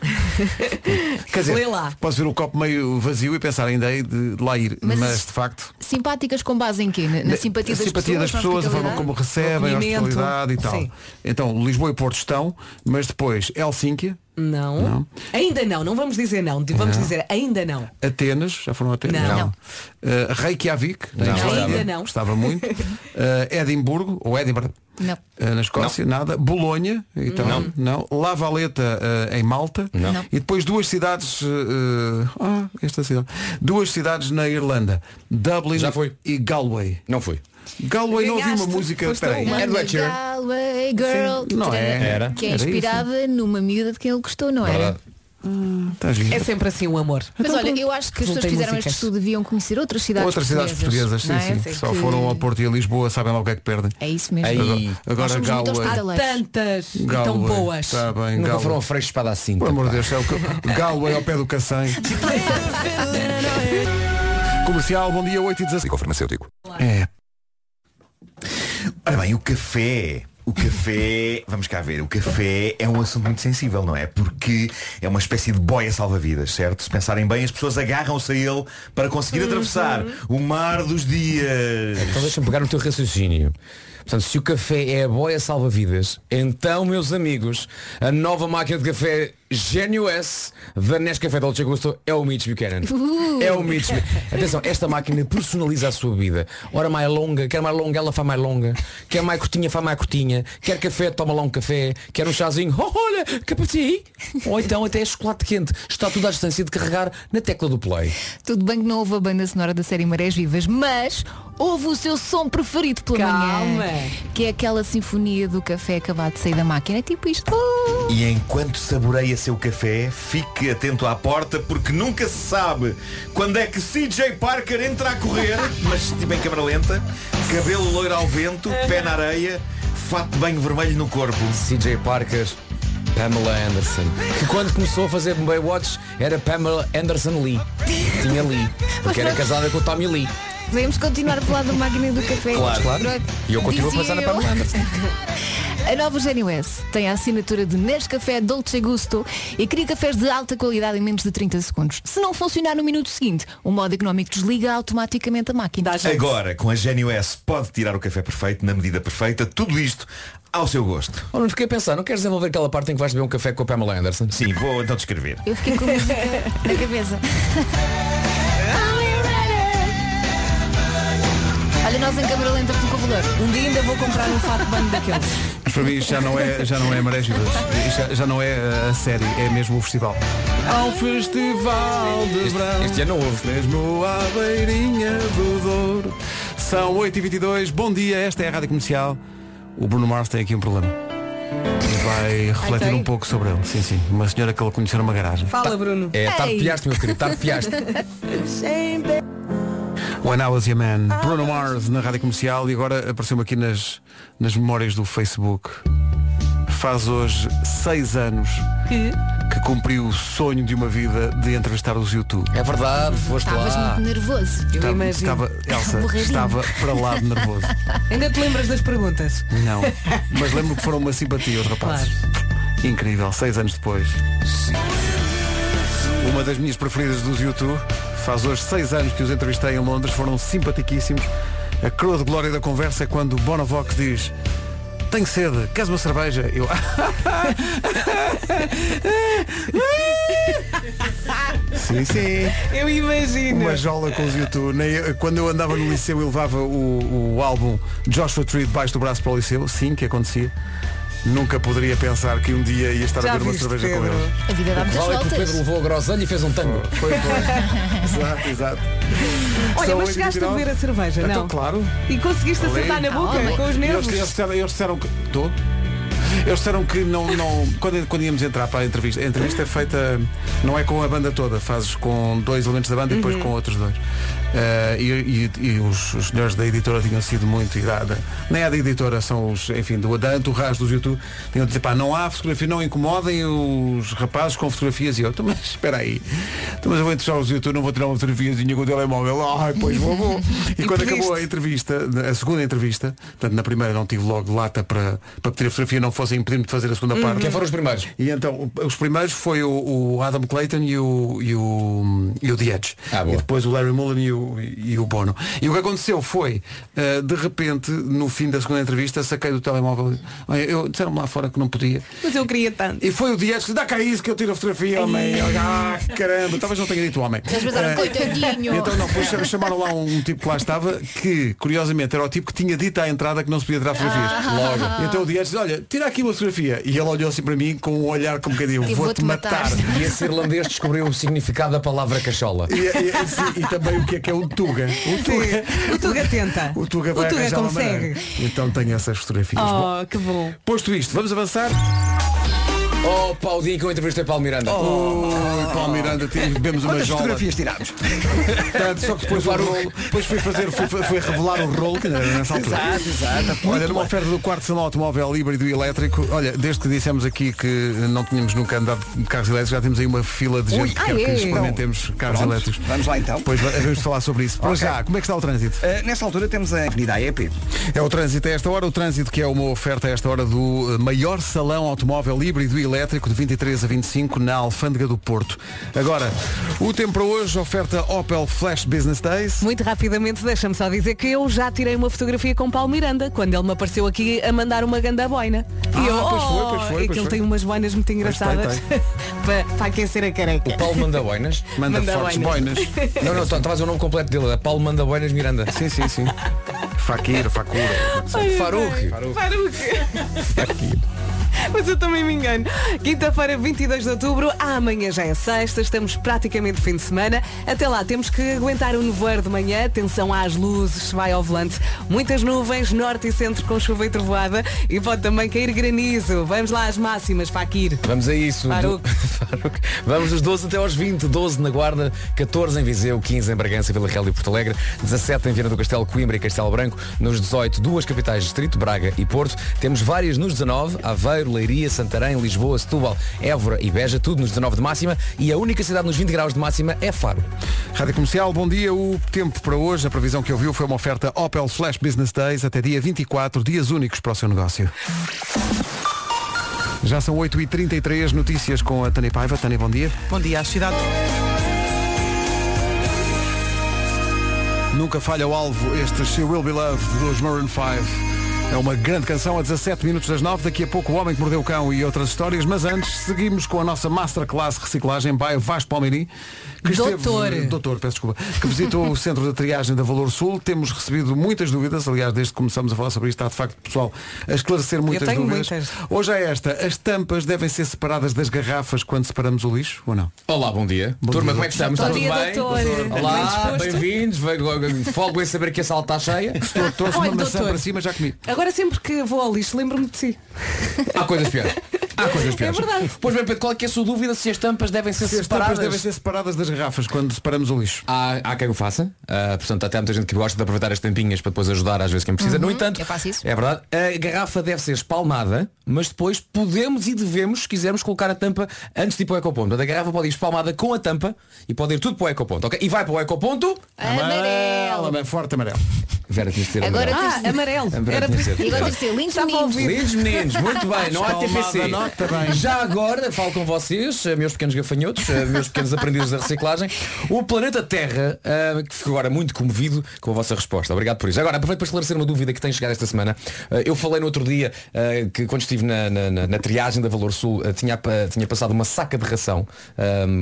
Quer dizer, Lê lá. posso ver o copo meio vazio e pensar ainda hei de lá ir. Mas, Mas- de facto. Simpáticas com base em quê? Na, na simpatia, das, simpatia pessoas, das pessoas, a forma como recebem, a hospitalidade e tal. Sim. Então, Lisboa e Porto estão, mas depois Helsínquia, Não. Não. Ainda não, não vamos dizer não. Vamos dizer ainda não. Atenas, já foram Atenas? Não. Não. Uh, Reykjavik, na Não, Islândia, ainda não. Gostava muito. Uh, Edimburgo, ou Edinburgh, Não. uh, na Escócia, nada. Bolonha, então, não. não. La Valeta uh, em Malta. Não. Não. E depois duas cidades. uh, ah, esta cidade. Duas cidades na Irlanda. Dublin Já foi. e Galway. Não fui. Galway não havia uma música. Espera aí. uma. É do Ed Sheeran. Galway Girl. Não é. Era. Que é Era isso. inspirada numa miúda de quem ele gostou, não era? Verdade. Tá. É sempre assim o amor. Mas Então, olha, eu acho que as pessoas que fizeram este músicas. estudo deviam conhecer outras cidades Outras cidades portuguesas, sim, é? sim. Sim. Só Que- foram ao Porto e a Lisboa, sabem lá o que é que perdem. É isso mesmo. Aí. Agora, agora Galway. hospitaleiros. Tantas e tão Galway. boas. Está bem, Nunca Galway. foram a freixo espada assim. Por amor de Deus, é o que... Galway ao pé do Cacém. Comercial, bom dia, 8 e 16. farmacêutico. É, Ora bem, o café. O café, vamos cá ver, o café é um assunto muito sensível, não é? Porque é uma espécie de boia salva-vidas, certo? Se pensarem bem, as pessoas agarram-se a ele para conseguir atravessar o mar dos dias. Então deixa-me pegar no teu raciocínio. Portanto, se o café é a boia salva-vidas, então, meus amigos, a nova máquina de café Genio S da Nescafé Dolce Gusto é o Mitch Buchanan. É o Mitch. Atenção, esta máquina personaliza a sua vida. Ora mais longa, quer mais longa, ela faz mais longa. Quer mais curtinha, faz mais curtinha. Quer café, toma lá um café. Quer um chazinho, oh, olha, capati. Ou então até chocolate quente. Está tudo à distância de carregar na tecla do play. Tudo bem que não houve a banda sonora da série Marés Vivas, mas houve o seu som preferido pela Calma. manhã. Que é aquela sinfonia do café acabado de sair da máquina. É tipo isto. E enquanto saboreia seu café, fique atento à porta porque nunca se sabe quando é que CJ Parker entra a correr, mas tipo em câmara lenta, cabelo loiro ao vento, pé na areia, fato de banho vermelho no corpo. CJ Parker, Pamela Anderson. Que quando começou a fazer Baywatch era Pamela Anderson Lee. Tinha Lee. Porque era casada com o Tommy Lee. Podemos continuar a falar da máquina do café. Claro, claro. E eu continuo a Dizia pensar na eu. Pamela Anderson. A nova Genio S tem a assinatura de Nescafé Dolce Gusto e cria cafés de alta qualidade em menos de 30 segundos. Se não funcionar no minuto seguinte, o modo económico desliga automaticamente a máquina. Agora, com a Genio S, pode tirar o café perfeito, na medida perfeita, tudo isto ao seu gosto. Oh, não fiquei a pensar, não queres desenvolver aquela parte em que vais beber um café com a Pamela Anderson? Sim, vou então descrever. Eu fiquei com música na cabeça. Olha, nós em câmara lenta pelo corredor. Um dia ainda vou comprar um fato de banho daqueles. mas para mim isto já não é, já não é Marés Vivas. Isto já, já não é a série, é mesmo o festival. Ao Festival de Verão. este ano não houve. Mesmo à beirinha do Douro. São 8h22, bom dia, esta é a Rádio Comercial. O Bruno Mars tem aqui um problema. Vai refletir tem? um pouco sobre ele. Sim, sim. Uma senhora que ele conheceu numa garagem. Fala, Bruno. É, tarpeaste, meu querido, tarpeaste. When I Was Your Man. Bruno Mars na Rádio Comercial e agora apareceu-me aqui nas, nas memórias do Facebook. Faz hoje seis anos Que que cumpriu o sonho de uma vida de entrevistar os YouTube. É verdade, foste Estavas lá. muito nervoso. eu Estava, imagino. estava, Elsa, Borradinho. estava para lá de nervoso. Ainda te lembras das perguntas? Não. Mas lembro que foram uma simpatia os rapazes. Incrível, seis anos depois. Uma das minhas preferidas dos YouTube. Faz hoje seis anos que os entrevistei em Londres, foram simpaticíssimos. A coroa de glória da conversa é quando Bonovox diz tenho sede, queres uma cerveja? Eu. sim, sim. Eu imagino. Uma jola com os YouTube. Eu- Quando eu andava no liceu e levava o, o álbum Joshua Tree debaixo do braço para o liceu, sim, que acontecia. Nunca poderia pensar que um dia ia estar Já a beber uma viste, cerveja com Pedro? eles. A vida dá muitas Vale que o Pedro levou a groselha e fez um tango. Foi, foi. exato, exato. Olha, São mas chegaste a 8h29. beber a cerveja, Então, não? claro. E conseguiste acertar na boca Ah, com os E Eles, nervos? eles disseram, eles disseram que. Estou? Eles disseram que não, não quando, quando íamos entrar para a entrevista, a entrevista é feita, não é com a banda toda, fazes com dois elementos da banda e Uhum. depois com outros dois. Eh, e, e- e os, os senhores da editora tinham sido muito idade. Nem é da editora, são os, enfim, do da entourage dos YouTube. Tinham de dizer, pá, não há fotografia, não incomodem os rapazes com fotografias. E eu, "Então, mas espera aí. Então, mas eu vou entrevistar os YouTube, não vou tirar uma fotografiazinha com o telemóvel. Ai, pois vou, vou. E, E quando pediste? acabou a entrevista, a segunda entrevista, portanto, na primeira não tive logo lata para, para pedir a fotografia, não fossem impedir-me de fazer a segunda parte. Quem foram os primeiros? E então, o- os primeiros foi o, o Adam Clayton e o, e o, e o The Edge. Ah, e depois o Larry Mullen e o, e o Bono. E o que aconteceu foi, eh, de repente, no fim da segunda entrevista, saquei do telemóvel. Olha, eu disseram-me lá fora que não podia. Mas eu queria tanto. E foi o Edge que disse, dá cá isso que eu tiro a fotografia, homem. Ah, caramba, talvez não tenha dito homem. Eles pensaram, Eh, coitadinho. então não, depois cham- chamaram lá um, tipo que lá estava que, curiosamente, era o tipo que tinha dito à entrada que não se podia tirar fotografias. Ah. E então o Dias disse, olha, tira aqui uma fotografia. E ele olhou assim para mim com um olhar como que digo, Eu vou-te matar. matar. E esse irlandês descobriu o significado da palavra cachola. E, e- sim, e também o que é que é o Tuga. O Tuga, O Tuga tenta. o tuga vai o Tuga consegue. Então tenho essas fotografias. Bom, Oh, que bom. posto isto, vamos avançar. Oh, pá, o dia em que eu entrevistei Paulo Miranda. Oi, Paulo Miranda, bebemos uma jola. fotografias tirámos? Só que depois o rolo, depois foi fazer, foi, foi revelar o rolo, que era nessa altura. Exato, exato. Olha, numa oferta do quarto salão automóvel híbrido e elétrico, olha, desde que dissemos aqui que não tínhamos nunca andado de carros elétricos, já temos aí uma fila de gente que ah, quer que é? experimentemos carros Pronto, elétricos. vamos lá então. Pois va- vamos falar sobre isso. Para Ok. já, como é que está o trânsito? Uh, nessa altura temos a Avenida AEP. É o trânsito a esta hora, o trânsito que é uma oferta a esta hora do eh, maior salão automóvel híbrido e elétrico de 23 a 25 na Alfândega do Porto. Agora, o tempo para hoje, oferta Opel Flash Business Days. Muito rapidamente, deixa-me só dizer que eu já tirei uma fotografia com Paulo Miranda, quando ele me apareceu aqui a mandar uma ganda boina. Ah, e eu, pois foi, oh, pois foi, e que ele tem umas boinas muito engraçadas para, para aquecer a careca. O Paulo manda boinas. Manda, Manda fortes boinas. boinas. Não, não, estás o nome completo dele. É Paulo Manda Boinas Miranda. sim, sim, sim. Faquir, facura. Ai, Faruque. Faruque. Mas eu também me engano. Quinta-feira, 22 de outubro, amanhã já é sexta, estamos praticamente fim de semana. Até lá temos que aguentar o nevoeiro de manhã, atenção às luzes, vai ao volante. Muitas nuvens, norte e centro com chuva e trovoada e pode também cair granizo. Vamos lá às máximas, Faquir. Vamos a isso. Faruque. Faruque. Vamos dos 12 até aos 20. 12 na Guarda, 14 em Viseu, 15 em Bragança, Vila Real e Porto Alegre, 17 em Viana do Castelo, Coimbra e Castelo Branco. Nos 18, duas capitais distrito, Braga e Porto. Temos várias nos 19, Aveiro, Leiria, Santarém, Lisboa, Setúbal, Évora e Beja, tudo nos 19 de máxima. E a única cidade nos 20 graus de máxima é Faro. Rádio Comercial, bom dia. O tempo para hoje, a previsão que ouviu foi uma oferta Opel Flash Business Days até dia 24, dias únicos para o seu negócio. Já são 8h33, notícias com a Tânia Paiva. Tânia, bom dia. Bom dia às cidades. Nunca falha o alvo este She Will Be Loved dos Maroon 5. É uma grande canção a 17 minutos das 9. Daqui a pouco o Homem que Mordeu o Cão e outras histórias. Mas antes, seguimos com a nossa Masterclass Reciclagem by Vasco Palmeirim. Que Doutor. Esteve, doutor, peço desculpa. Que visitou o centro de triagem da Valor Sul. Temos recebido muitas dúvidas. Aliás, desde que começamos a falar sobre isto, está de facto pessoal a esclarecer muitas tenho dúvidas. muitas. Hoje é esta. As tampas devem ser separadas das garrafas quando separamos o lixo ou não? Olá, bom dia. Bom Turma, dia. como é que estamos? Bom dia, tudo bem? doutor. Bem Olá, bem-vindos. Folgo em saber que a sala está cheia. Estou, trouxe Olha, uma maçã doutor. para cima, já comi. Agora sempre que vou ao lixo, lembro-me de si. Há coisas piores. Há coisas piores. verdade. Pois bem, Pedro, qual é que é a sua dúvida se as tampas devem ser Se as tampas separadas? devem ser separadas das garrafas quando separamos o lixo. Há, há quem o faça, Ah, portanto até há muita gente que gosta de aproveitar as tampinhas para depois ajudar às vezes quem precisa. No entanto, eu faço isso. é verdade, a garrafa deve ser espalmada, mas depois podemos e devemos, se quisermos, colocar a tampa antes de ir para o ecoponto. Portanto, A garrafa pode ir espalmada com a tampa e pode ir tudo para o ecoponto, ok? E vai para o ecoponto. Amarelo. Amarelo, forte amarelo. Vera, tinha de Agora amarelo. Ah, amarelo. Era tinha de ser. E agora lindos meninos. Lindos meninos, muito bem, não há TPC. Nota bem. Já agora, falo com vocês, eh, meus pequenos gafanhotos, eh, meus pequenos aprendizes da reciclagem. O planeta Terra, eh, que ficou agora muito comovido com a vossa resposta. Obrigado por isso. Agora, aproveito para esclarecer uma dúvida que tem chegado esta semana. Eu falei no outro dia que quando estive na, na- na- na triagem da Valor Sul tinha, tinha passado uma saca de ração.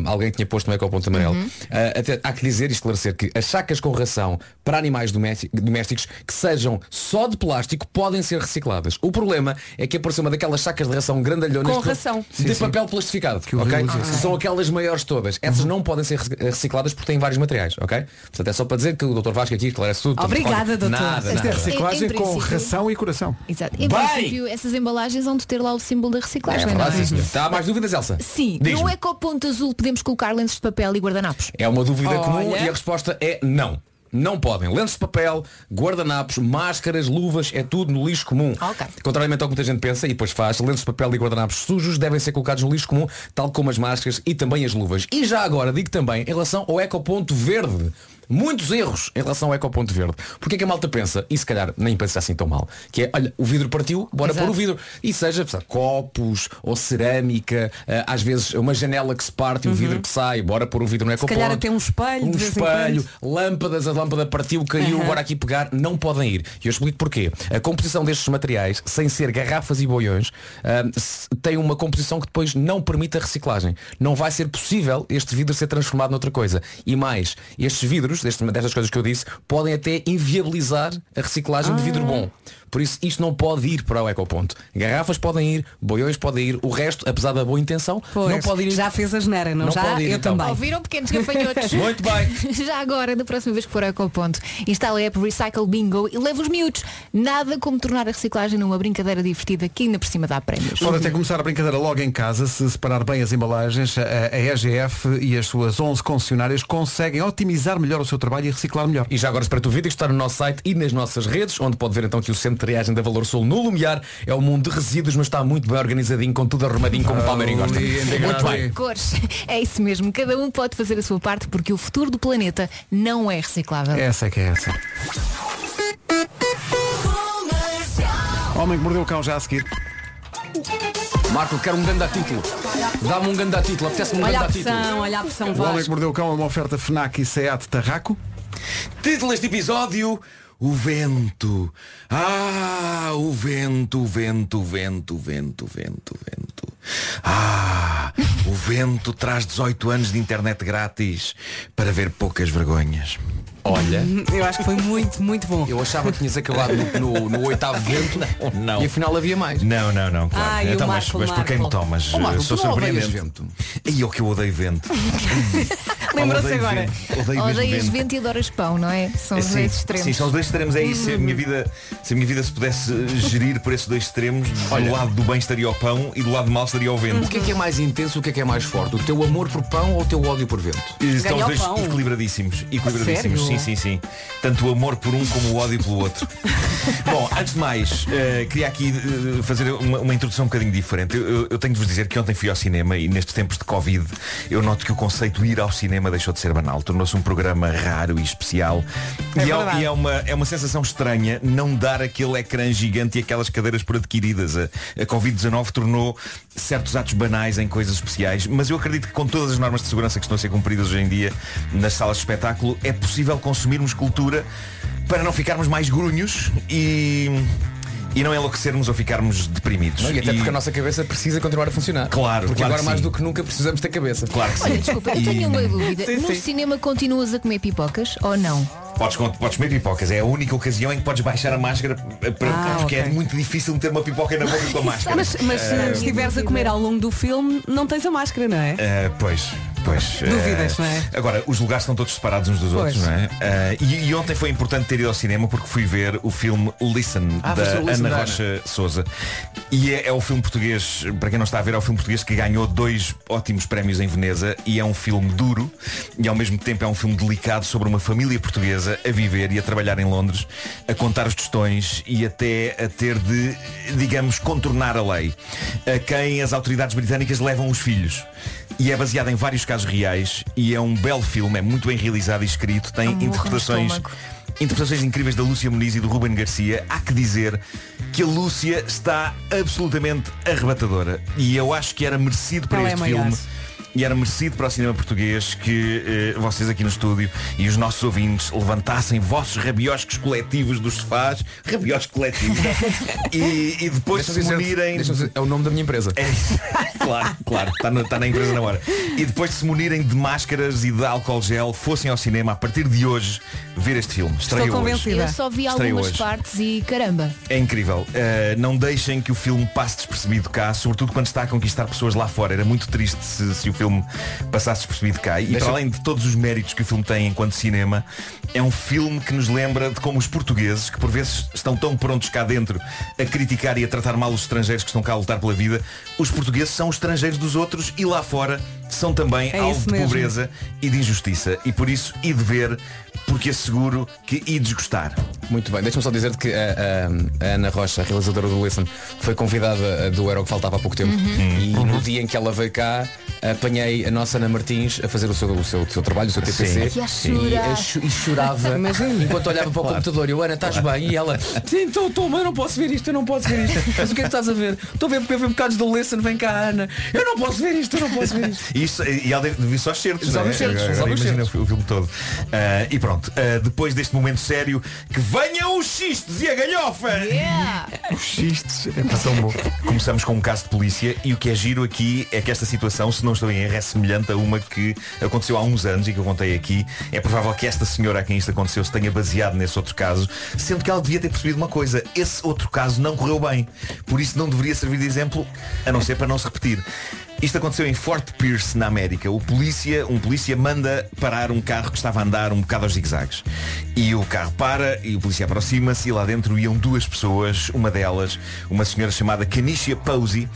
Alguém tinha posto no ecoponto amarelo. Eh, até, há que dizer e esclarecer que as sacas com ração para animais domésticos, que sejam só de plástico podem ser recicladas. O problema é que apareceu uma daquelas sacas de ração Com que- ração. de papel plastificado. ok? horrível isso. São aquelas maiores todas. Essas não podem ser rec- recicladas porque têm vários materiais, ok? Portanto, é só para dizer que o Dr. Vasco aqui esclarece tudo. Obrigada, doutor. Nada, Isto é nada. reciclagem Em- em com ração e coração. Exato. Em Bem! princípio, essas embalagens vão de ter lá o símbolo da É reciclagem. verdade, não é? sim. Está mais dúvidas, Elsa? Sim, no ecoponto azul podemos colocar lenços de papel e guardanapos. É uma dúvida Olha. comum e a resposta é não. Não podem. Lentes de papel, guardanapos, máscaras, luvas, é tudo no lixo comum. Ok. Contrariamente ao que muita gente pensa e depois faz, lentes de papel e guardanapos sujos devem ser colocados no lixo comum, tal como as máscaras e também as luvas. E já agora digo também, em relação ao ecoponto verde, muitos erros em relação ao ecoponto verde. Porque é que a malta pensa, e se calhar nem pensa assim tão mal, que é, olha, o vidro partiu, bora Exato. pôr o vidro. E seja sabe, copos ou cerâmica, eh, às vezes uma janela que se parte e o vidro que sai, bora pôr o vidro no ecoponto. Uhum. calhar até um espelho Um espelho, lâmpadas, a lâmpada partiu, caiu, Aham. agora aqui pegar, não podem ir. E eu explico porquê. A composição destes materiais, sem ser garrafas e boiões, se- tem uma composição que depois não permite a reciclagem. Não vai ser possível este vidro ser transformado noutra coisa. E mais, estes vidros, destes- destas coisas que eu disse, podem até inviabilizar a reciclagem de Ah. vidro bom. Por isso isto não pode ir para o ecoponto. Garrafas podem ir, boiões podem ir, o resto, apesar da boa intenção, Pois, não pode ir. já fez a geneira, não, Não já? pode ir, eu então. também. Ouviram pequenos gafanhotos? Muito bem. Já agora, da próxima vez que for ao Ecoponto, instala a app Recycle Bingo e leva os miúdos. Nada como tornar a reciclagem numa brincadeira divertida que ainda por cima dá prémios. Pode até começar a brincadeira logo em casa, se separar bem as embalagens, a, EGF e as suas 11 concessionárias conseguem otimizar melhor o seu trabalho e reciclar melhor. E já agora espera o vídeo que está no nosso site e nas nossas redes, onde pode ver então que o centro triagem da Valor Sul no Lumiar é um mundo de resíduos, mas está muito bem organizadinho, com tudo arrumadinho como o Palmeirinho gosta. Muito bem. Cores. É isso mesmo. Cada um pode fazer a sua parte porque o futuro do planeta não é reciclável. Essa é que é essa. Homem que mordeu o cão já a seguir. Marco, quero um ganda título. Dá-me um ganda título, apetece-me um Olha a ganda título. pressão, olha a pressão, O Homem que mordeu o cão é uma oferta FNAC e SEAT Tarraco. Título deste episódio O vento. Ah, o vento, o vento, o vento, o vento, o vento, o vento. Ah, o vento traz 18 anos de internet grátis Para ver poucas vergonhas Olha, Eu acho que foi muito, muito bom. eu achava que tinhas acabado no, no- no oitavo vento não. e afinal havia mais. Não, não, não, claro Ai, então, mas, Marco, mas por quem me tomas? Ó, Marco, Sou surpreendente vento? E eu que eu odeio vento Lembrou-se Odeio agora. vento. Odeio Odeias vento. vento e adoras pão, não é? São os dois extremos. sim, são os dois extremos. É isso. Se a minha vida se, a minha vida se pudesse gerir por esses dois extremos, do lado do bem estaria o pão e do lado do mal estaria o vento. O que é que é mais intenso, o que é que é mais forte? O teu amor por pão ou o teu ódio por vento? Estão os dois equilibradíssimos. equilibradíssimos. Sim, sim, sim. Tanto o amor por um como o ódio pelo outro. Bom, antes de mais, eh, queria aqui eh, fazer uma, uma introdução um bocadinho diferente. Eu, eu- eu tenho de vos dizer que ontem fui ao cinema e nestes tempos de Covid eu noto que o conceito ir ao cinema deixou de ser banal. Tornou-se um programa raro e especial. É e e é uma, é uma sensação estranha não dar aquele ecrã gigante e aquelas cadeiras por adquiridas. A, a Covid-19 tornou certos atos banais em coisas especiais, mas eu acredito que com todas as normas de segurança que estão a ser cumpridas hoje em dia nas salas de espetáculo, é possível consumirmos cultura para não ficarmos mais grunhos e, e não enlouquecermos ou ficarmos deprimidos. Não, e até E- porque a nossa cabeça precisa continuar a funcionar. Claro, Porque claro agora mais do que nunca precisamos ter cabeça. Claro que sim. Olha, desculpa, eu tenho E- uma dúvida. Sim, no sim. cinema continuas a comer pipocas ou não? Podes, podes comer pipocas, é a única ocasião em que podes baixar a máscara eh, para- Ah, porque é ok. muito difícil meter uma pipoca na boca com a máscara. Mas, mas se estiveres a comer ao longo do filme, não tens a máscara, não é? Uh, pois, pois. uh, Dúvidas, não é? Agora, os lugares estão todos separados uns dos Pois. outros, não é? Uh, e, e ontem foi importante ter ido ao cinema porque fui ver o filme Listen, Ah, da foste Listen Ana da Rocha Souza. E é, é o filme português, para quem não está a ver, é o filme português que ganhou dois ótimos prémios em Veneza e é um filme duro e ao mesmo tempo é um filme delicado sobre uma família portuguesa a viver e a trabalhar em Londres, a contar os tostões e até a ter de, digamos, contornar a lei, a quem as autoridades britânicas levam os filhos. E é baseado em vários casos reais e é um belo filme, é muito bem realizado e escrito, tem no interpretações. Interpretações incríveis da Lúcia Muniz e do Ruben Garcia. Há que dizer que a Lúcia está absolutamente arrebatadora. E eu acho que era merecido para Ela é este maior. filme. E era merecido para o cinema português que eh, vocês aqui no estúdio e os nossos ouvintes levantassem vossos rabioscos coletivos dos sofás, rabioscos coletivos, e, e depois Deixa-me se dizer- munirem dizer, é o nome da minha empresa. é claro, claro, está na, está na empresa na hora. E depois de se munirem de máscaras e de álcool gel, fossem ao cinema a partir de hoje ver este filme. Estreia hoje. convencida. Eu só vi Estreia algumas hoje. partes e caramba. É incrível. Uh, não deixem que o filme passe despercebido cá, sobretudo quando está a conquistar pessoas lá fora. Era muito triste se, se o filme passasse despercebido cá. E Deixa- para além de todos os méritos que o filme tem enquanto cinema, é um filme que nos lembra de como os portugueses, que por vezes estão tão prontos cá dentro a criticar e a tratar mal os estrangeiros que estão cá a lutar pela vida, os portugueses são os estrangeiros dos outros e lá fora são também É alvo de mesmo. pobreza e de injustiça. E por isso, e de ver porque asseguro que ides gostar. Muito bem, deixa-me só dizer que a, a- a Ana Rocha, a realizadora do Listen, foi convidada eh, do Era o que faltava há pouco tempo. E no dia em que ela veio cá, apanhei a nossa Ana Martins a fazer o seu, o seu, o seu trabalho, o seu TPC. Sim. E a E, a e chorava enquanto olhava para o computador. Eu, Ana, estás bem? E ela, sim, estou, estou, mas eu não posso ver isto, eu não posso ver isto. Mas o que é que estás a ver? Estou a ver porque eu vi bocados do Listen, vem cá, Ana. Eu não posso ver isto, eu não posso ver isto. E, isso, e ela deve vir só os certos. Só não é? os certos, só os imagina certos. o filme todo. Ah, e pronto, ah, depois deste momento sério, que venham os xistes e a galhofa! Yeah. Xistes. É tão bom. Começamos com um caso de polícia e o que é giro aqui é que esta situação, se não estou em erro, é semelhante a uma que aconteceu há uns anos e que eu contei aqui. É provável que esta senhora a quem isto aconteceu se tenha baseado nesse outro caso, sendo que ela devia ter percebido uma coisa. Esse outro caso não correu bem. Por isso não deveria servir de exemplo, a não ser para não se repetir. Isto aconteceu em Fort Pierce, na América. O polícia, um polícia manda parar um carro que estava a andar um bocado aos zigzags. E o carro para e o polícia aproxima-se e lá dentro iam duas pessoas, uma delas, uma senhora chamada Canicia Posey.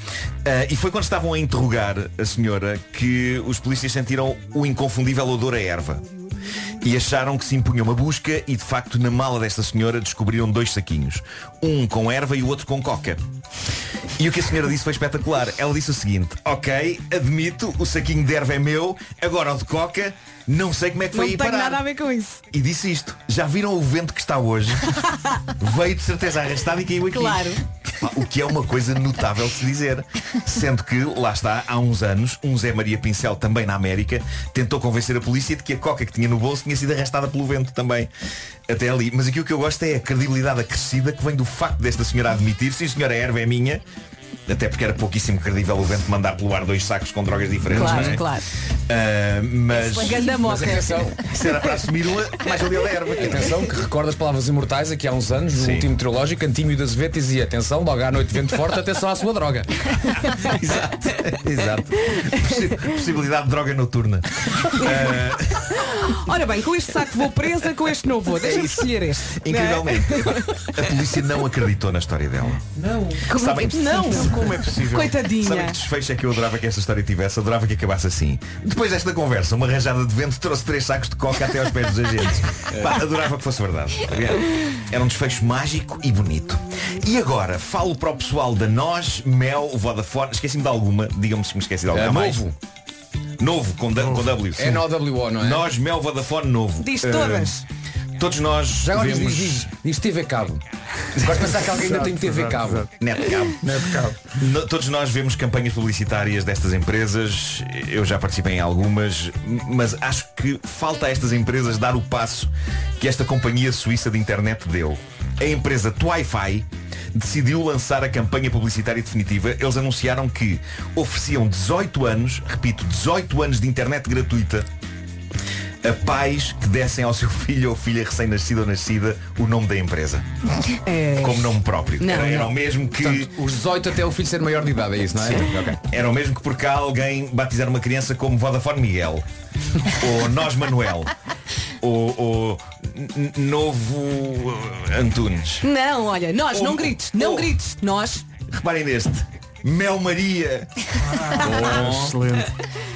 Ah, e foi quando estavam a interrogar a senhora que os polícias sentiram o inconfundível odor a erva. E acharam que se impunha uma busca e de facto na mala desta senhora descobriram dois saquinhos. Um com erva e o outro com coca. E o que a senhora disse foi espetacular. Ela disse o seguinte, ok, admito, o saquinho de erva é meu, agora o de coca, não sei como é que foi Não parar. nada a ver com isso. E disse isto, já viram o vento que está hoje? Veio de certeza arrastado e caiu aqui. Claro. O que é uma coisa notável de se dizer. Sendo que, lá está, há uns anos, um Zé Maria Pincel, também na América, tentou convencer a polícia de que a coca que tinha no bolso tinha sido arrastada pelo vento também. Até ali. Mas aqui o que eu gosto é a credibilidade acrescida que vem do facto desta senhora admitir, sim senhora, a erva é minha. Até porque era pouquíssimo credível o vento mandar pelo ar dois sacos com drogas diferentes, Claro, não é? claro. Ah, mas Mas atenção, se era para assumir uma, mais valia a erva. atenção que recorda as palavras imortais aqui há uns anos, no Sim. último meteorológico, Antímio da Azevedo dizia, atenção, logo à noite vento forte, atenção à sua droga. Exato, exato. Possi- Possibilidade de droga noturna. Ora bem, com este saco vou presa, com este não vou. Deixa-me escolher este. Incrivelmente. A polícia não acreditou na história dela. Como Sabem- é que não? Como é possível? Coitadinha. Sabem que desfecho é que eu adorava que esta história tivesse? Adorava que acabasse assim. Depois desta conversa, uma rajada de vento trouxe três sacos de coca até aos pés dos agentes. Pá, adorava que fosse verdade. Era um desfecho mágico e bonito. E agora, falo para o pessoal da Nós, Mel, Vodafone. Esqueci-me de alguma. Digam-me se me esqueci de alguma. É mais? novo. Novo, com, D- com W. É no WO, não é? Nós, Mel, Vodafone, novo. Diz todas. Todos nós Já agora vemos... diz, diz, diz TV Cabo. Gosto de pensar que alguém ainda tem TV Cabo. Netcabo. No- Todos nós vemos campanhas publicitárias destas empresas. Eu já participei em algumas, mas acho que falta a estas empresas dar o passo que esta companhia suíça de internet deu. A empresa Twi-Fi decidiu lançar a campanha publicitária definitiva. Eles anunciaram que ofereciam 18 anos, repito, 18 anos de internet gratuita a pais que dessem ao seu filho ou filha recém-nascido ou nascida o nome da empresa. Como nome próprio. Não, era, era não. o mesmo que. Portanto, os 18 até o filho ser maior de idade, é isso, não é? Ok. Era o mesmo que por cá alguém batizar uma criança como Vodafone Miguel. ou Nós Manuel. Ou, ou Novo Antunes. Não, olha, nós, não Oh, grites, não oh. grites. Nós. Reparem neste. Mel Maria. Excelente.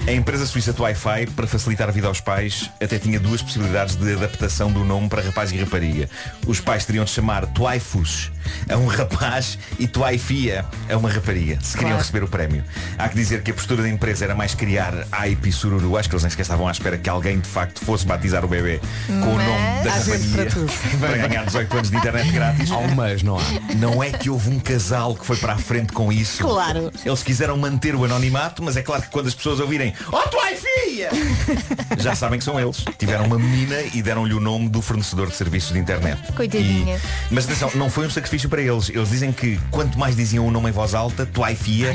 A empresa suíça Wi-Fi, para facilitar a vida aos pais, até tinha duas possibilidades de adaptação do nome para rapaz e rapariga. Os pais teriam de chamar Twaifus a um rapaz e Twaifia a uma rapariga, se queriam receber o prémio. Há que dizer que a postura da empresa era mais criar hype e sururu. Acho que eles nem sequer estavam à espera que alguém de facto fosse batizar o bebê com o nome da rapariga para para ganhar 18 anos de internet grátis. Há um mas, não há. Não é que houve um casal que foi para a frente com isso. Claro. Eles quiseram manter o anonimato, mas é claro que quando as pessoas ouvirem Oh, tua filha! Já sabem que são eles. Tiveram uma menina e deram-lhe o nome do fornecedor de serviços de internet. Coitadinha. E- Mas atenção, não foi um sacrifício para eles. Eles dizem que quanto mais diziam o nome em voz alta, tua filha,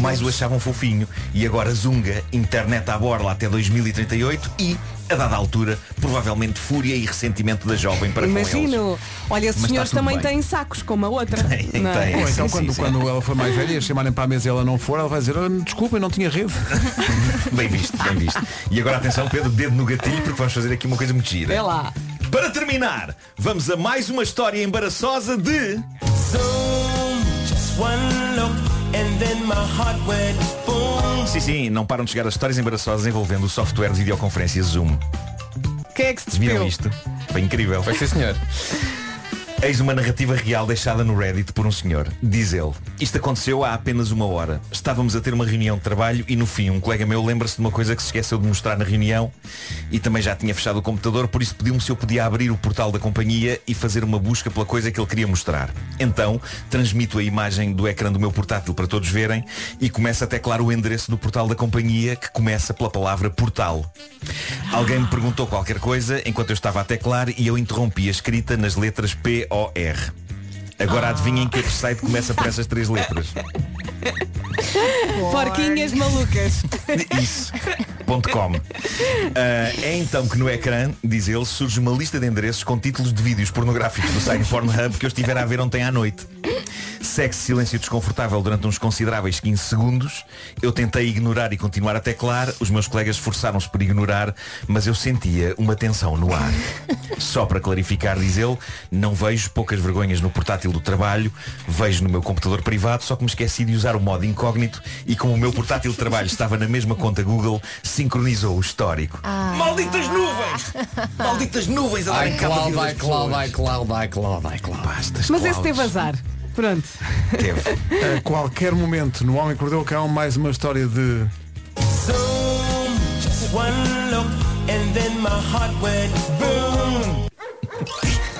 mais o achavam fofinho. E agora zunga, internet à borla até 2038 e, a dada altura, provavelmente fúria e ressentimento da jovem para com eles. Imagino. Olha, esses Mas está senhores tudo também bem. têm sacos, como a outra. Tem, não é? tem. Ou então Sim, quando, quando ela for mais velha e a chamarem para a mesa e ela não for, ela vai dizer, "Ah, desculpem, não tinha rede. Bem visto, bem visto. E agora atenção, Pedro, dedo no gatilho, porque vamos fazer aqui uma coisa muito gira. É lá. Para terminar, vamos a mais uma história embaraçosa de. Sim, sim, não param de chegar as histórias embaraçosas envolvendo o software de videoconferência Zoom. Quem é que se Viram isto? Foi incrível. Foi sim, senhor. Eis uma narrativa real deixada no Reddit por um senhor. Diz ele, isto aconteceu há apenas uma hora. Estávamos a ter uma reunião de trabalho e no fim um colega meu lembra-se de uma coisa que se esqueceu de mostrar na reunião e também já tinha fechado o computador, por isso pediu-me se eu podia abrir o portal da companhia e fazer uma busca pela coisa que ele queria mostrar. Então, transmito a imagem do ecrã do meu portátil para todos verem e começa a teclar o endereço do portal da companhia que começa pela palavra portal. Alguém me perguntou qualquer coisa enquanto eu estava a teclar e eu interrompi a escrita nas letras P-O-R. Agora adivinhem que outro site começa por essas três letras. Porquinhas malucas. Isso. Ponto .com. Ah, é então que no ecrã, diz ele, surge uma lista de endereços com títulos de vídeos pornográficos do site Pornhub que eu estivera a ver ontem à noite. Segue-se silêncio desconfortável durante uns consideráveis 15 segundos. Eu tentei ignorar e continuar a teclar. Os meus colegas esforçaram-se por ignorar, mas eu sentia uma tensão no ar. Só para clarificar, diz ele, não vejo poucas vergonhas no portátil do trabalho, vejo no meu computador privado, só que me esqueci de usar o modo incógnito e como o meu portátil de trabalho estava na mesma conta Google, sincronizou o histórico. Malditas nuvens! Malditas nuvens Ai, clau, pessoas. vai, clau, vai, clau, vai, clau. Bastas, Mas esse clouds. teve azar. Pronto. Teve. A qualquer momento, no Homem que Mordeu o Cão, mais uma história de...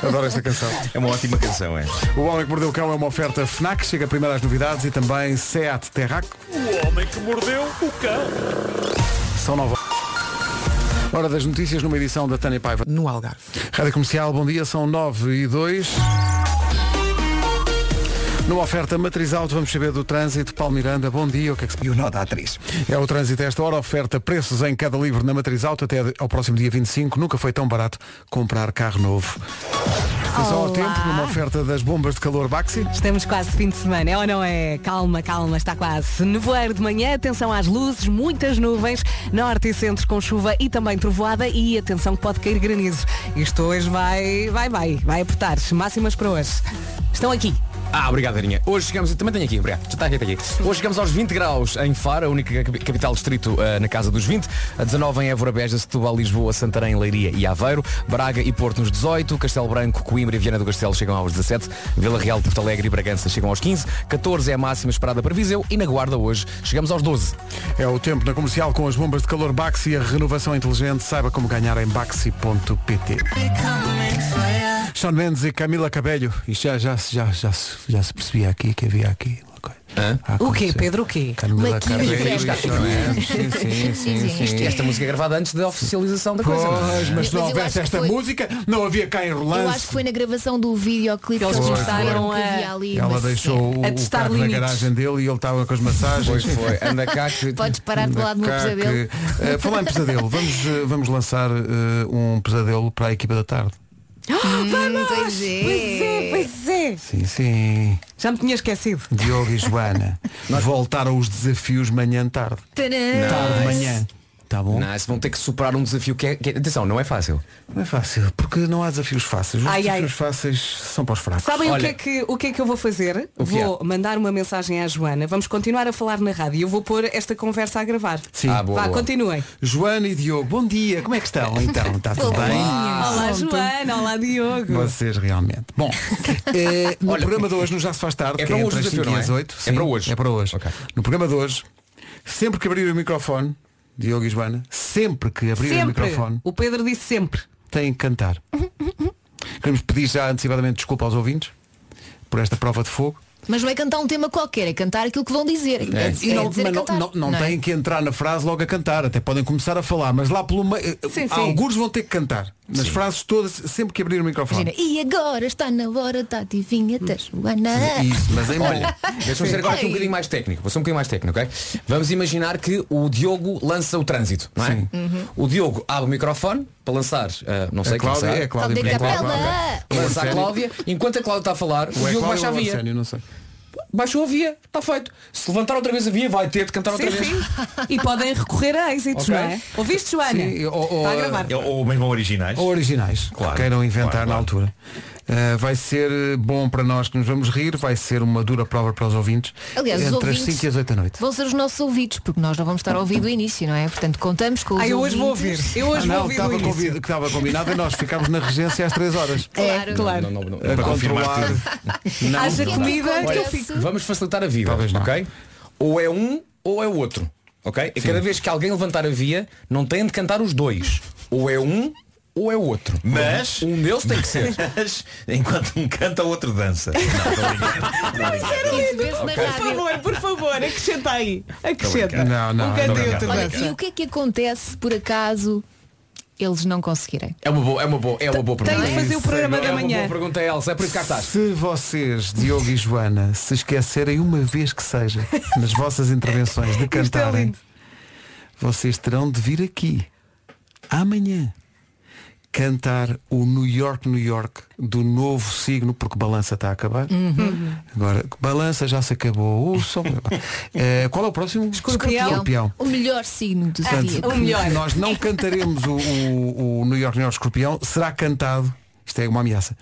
Adoro esta canção. É uma ótima canção, é. O Homem que Mordeu o Cão é uma oferta FNAC, chega primeiro às novidades e também SEAT Terrac. O Homem que Mordeu o Cão. São nove. Hora das notícias numa edição da Tânia Paiva. no Algarve. Rádio Comercial, bom dia, são 9 e 2. Numa oferta matriz alto, vamos saber do trânsito. Paulo Miranda, bom dia. O que é que se E o nó da atriz. É o trânsito a esta hora, oferta preços em cada livro na matriz alto até ao próximo dia 25. Nunca foi tão barato comprar carro novo. Atenção ao Olá. tempo, numa oferta das bombas de calor Baxi. Estamos quase fim de semana, é ou não é? Calma, calma, está quase. Nevoeiro de manhã, atenção às luzes, muitas nuvens, norte e centro com chuva e também trovoada e atenção que pode cair granizo. Isto hoje vai, vai, vai, vai apertar. Máximas para hoje. Estão aqui. Ah, obrigado, Arinha. Hoje chegamos, também tenho aqui, obrigado. Já está aqui, está aqui. Hoje chegamos aos 20 graus em Faro, a única cap- capital distrito eh, na casa dos 20. A 19 em Évora, Beja, Setúbal, Lisboa, Santarém, Leiria e Aveiro. Braga e Porto nos 18. Castelo Branco, Coimbra e Viana do Castelo chegam aos 17. Vila Real, Porto Alegre e Bragança chegam aos 15. 14 é a máxima esperada para Viseu. E na Guarda hoje chegamos aos 12. É o tempo na comercial com as bombas de calor Baxi e a renovação inteligente. Saiba como ganhar em baxi.pt. Sean Mendes e Camila Cabelho. Isto já, já, se- já, já, se- já se percebia aqui que havia aqui uma coisa. O quê. Pedro, o quê? Camila. Esta música é gravada antes da oficialização da coisa. não é? Pois, mas se não houvesse esta foi- música, não havia cá em Eu acho que foi na gravação do videoclipe Que eles mostraram que a- havia ali Ela deixou o, A testar carro na garagem dele e ele estava com as massagens. Pois foi. Anda cá que... Podes parar de lado do meu pesadelo. que- Eh, falar em pesadelo, vamos, eh, vamos lançar eh, um pesadelo para a equipa da tarde. Hum, pois é. Pois é, pois é. Sim, sim. Já me tinha esquecido. Diogo e Joana voltaram os desafios manhã-tarde. Tadã. Tarde, manhã. Tá bom? Não, se vão ter que superar um desafio que é, que é- Atenção, não é fácil. Não é fácil, porque não há desafios fáceis. Os Ai, ai. desafios fáceis são para os fracos. Sabem o, Olha- que é que, o que é que eu vou fazer? O que é? Vou mandar uma mensagem à Joana. Vamos continuar a falar na rádio. Eu vou pôr esta conversa a gravar. Sim. Ah, boa, Vá, boa. continuem. Joana e Diogo, bom dia. Como é que estão então? Está tudo bem? Olá, Joana. Olá, Diogo. Vocês realmente. Bom, eh, no programa de hoje, no Já se faz tarde, É que para é hoje entre o as desafio, 5 e não é? as 8. É para hoje. É para hoje. Ok. No programa de hoje, sempre que abrir o microfone, Diogo e Joana, sempre que abrir o microfone, O Pedro disse sempre. têm que cantar. Queremos pedir já antecipadamente desculpa aos ouvintes por esta prova de fogo. Mas não é cantar um tema qualquer, é cantar aquilo que vão dizer. É, é E não, dizer mas não, cantar. não, não é? têm que entrar na frase logo a cantar, até podem começar a falar, mas lá pelo meio, Sim, sim. alguns vão ter que cantar. Nas frases todas, sempre que abrir o microfone. Imagina, e agora está na hora da adivinha da Joana. Isso, mas em Olha, deixa-me ser agora aqui um bocadinho mais técnico. Vou ser um bocadinho mais técnico, ok? Vamos imaginar que o Diogo lança o trânsito, não é? Sim. O Diogo abre o microfone para lançar, ah, não sei É quem Cláudia, será. é Cláudia. Cláudia Brito. Capela. Ok. Para lançar a. Cláudia, enquanto a Cláudia está a falar, o é Diogo Cláudia baixa a via. Não sei. Baixou a via, está feito. Se levantar outra vez a via, vai ter de cantar outra Sim, vez. sim. E podem recorrer a êxitos, Ok. não é? Ouviste, Joana? Sim, ou- ou- Está a gravar. Ou, mesmo originais. Ou originais, Claro, que queiram inventar claro, na claro. altura. Uh, vai ser bom para nós que nos vamos rir, vai ser uma dura prova para os ouvintes. Aliás, os entre as ouvintes 5 e as 8 da noite. Vão ser os nossos ouvidos, porque nós não vamos estar a ouvir do início, não é? Portanto, contamos com os Ah, eu hoje vou ouvir. Eu hoje Ah, vou não, ouvir estava, início. convid- que estava combinado e nós ficámos na regência às 3 horas. Claro. claro. Não, não, não. A Para confirmar controlar. Não, Haja não. comida que eu fico. Vamos facilitar a vida, Talvez não. ok? Ou é um ou é o outro, ok? E cada vez que alguém levantar a via, não tem de cantar os dois. Ou é um ou é o outro. Mas- um deles tem que ser. Mas, enquanto um canta, o outro dança. Não, na Por favor, por favor, acrescenta aí. Acrescenta. Não, não, um e Olha, dança. e o que é que acontece por acaso eles não conseguirem? É uma boa, é uma boa, é uma boa Tem pergunta. de fazer o programa é da uma manhã. boa pergunta, Elsa. É por isso que cá estás. Se vocês, Diogo e Joana, se esquecerem uma vez que seja nas vossas intervenções de é cantarem, vocês terão de vir aqui amanhã cantar o New York, New York do novo signo, porque balança está a acabar. Agora, balança já se acabou. O som... Eh, qual é o próximo? Escorpião. Escorpião. O melhor signo do Portanto, zodíaco. o melhor. Nós não cantaremos o, o- o New York, New York Escorpião, será cantado, isto é uma ameaça,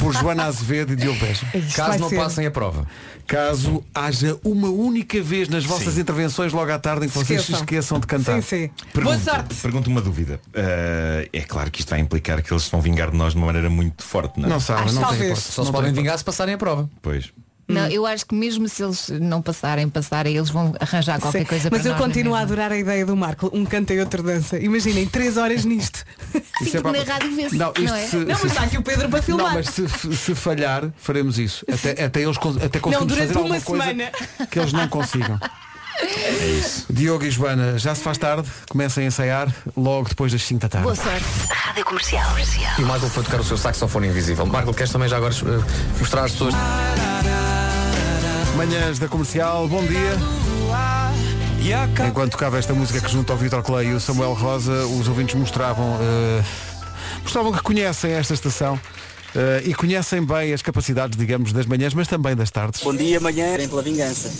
por Joana Azevedo e Diogo Beja. Caso não ser. passem a prova. Caso haja uma única vez nas vossas Sim. intervenções logo à tarde em que vocês se Esqueçam. de cantar. Sim, sim. Boa Pergunto, sorte. pergunto uma dúvida. Uh, é claro que isto vai implicar que eles vão vingar de nós de uma maneira muito forte, não é? Não sabe, Acho não tem talvez. hipótese. Só se Não podem tem vingar se passarem a prova. Pois. Não, eu acho que mesmo se eles não passarem, passarem, eles vão arranjar qualquer Sim. coisa Mas para eu nós, continuo não a é adorar a ideia do Marco. Um canta e outro dança. Imaginem, três horas nisto. Sim, Isso é para- na rádio vê-se, Não, não, é? se- Não, mas está aqui o Pedro para filmar. Não, mas se, se falhar, faremos isso. Até, até eles até conseguimos durante fazer uma alguma coisa semana. que eles não consigam. Diogo e Joana, já se faz tarde, comecem a ensaiar logo depois das 5 da tarde. Boa sorte. Rádio Comercial. E o Michael foi tocar o seu saxofone invisível. Marco, queres também já agora eh, mostrar às pessoas? Manhãs da Comercial, bom dia. Enquanto tocava esta música que junto ao Vitor Clay e o Samuel Rosa, os ouvintes mostravam, eh, mostravam que conhecem esta estação eh, e conhecem bem as capacidades, digamos, das manhãs, mas também das tardes. Bom dia, amanhã, vem pela vingança.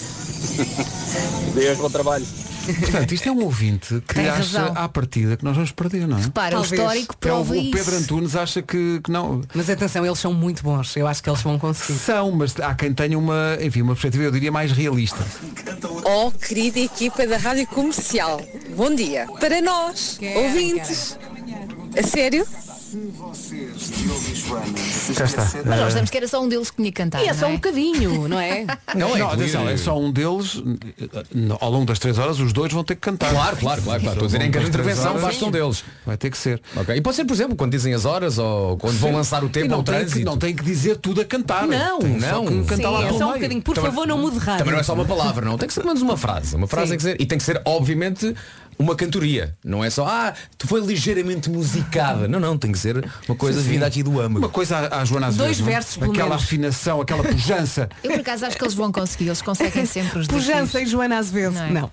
Deus, bom trabalho. Portanto, isto é um ouvinte que Tem acha razão. à partida que nós vamos perder, não é? Para, o histórico É o, prova o Pedro isso. Antunes acha que, que não. Mas atenção, eles são muito bons. Eu acho que eles vão conseguir. São, mas há quem tenha uma, enfim, uma perspectiva, eu diria, mais realista. Oh, querida equipa da Rádio Comercial, bom dia. Para nós, ouvintes. A sério? Já está. Mas nós dizemos que era só um deles que tinha cantado. E é só não um bocadinho, não é? não, é atenção, é só um deles. eh, Ao longo das três horas, os dois vão ter que cantar. Claro, claro, claro, claro. Estou a dizer em cada intervenção basta um deles. Vai ter que ser. Ok? E pode ser, por exemplo, quando dizem as horas ou quando vão lançar o E tempo não ao tem, que, trânsito. não tem que dizer tudo a cantar. Não, tem só não. que cantar Sim, lá é pelo só um meio. bocadinho. Por Também- favor, não mude rádio. Também não é só uma palavra, não. Tem que ser pelo menos uma frase. Uma frase Sim. tem que ser. E tem que ser, obviamente, uma cantoria. Não é só, ah, tu foi ligeiramente musicada. Não, não, tem que ser uma coisa vinda aqui do Uma âmago. coisa à, à Joana Azevedo. Dois é? versos, pelo Aquela menos. afinação, aquela pujança. Eu por acaso acho que eles vão conseguir, eles conseguem sempre os Pujança e Joana Azevedo. Não é? Não.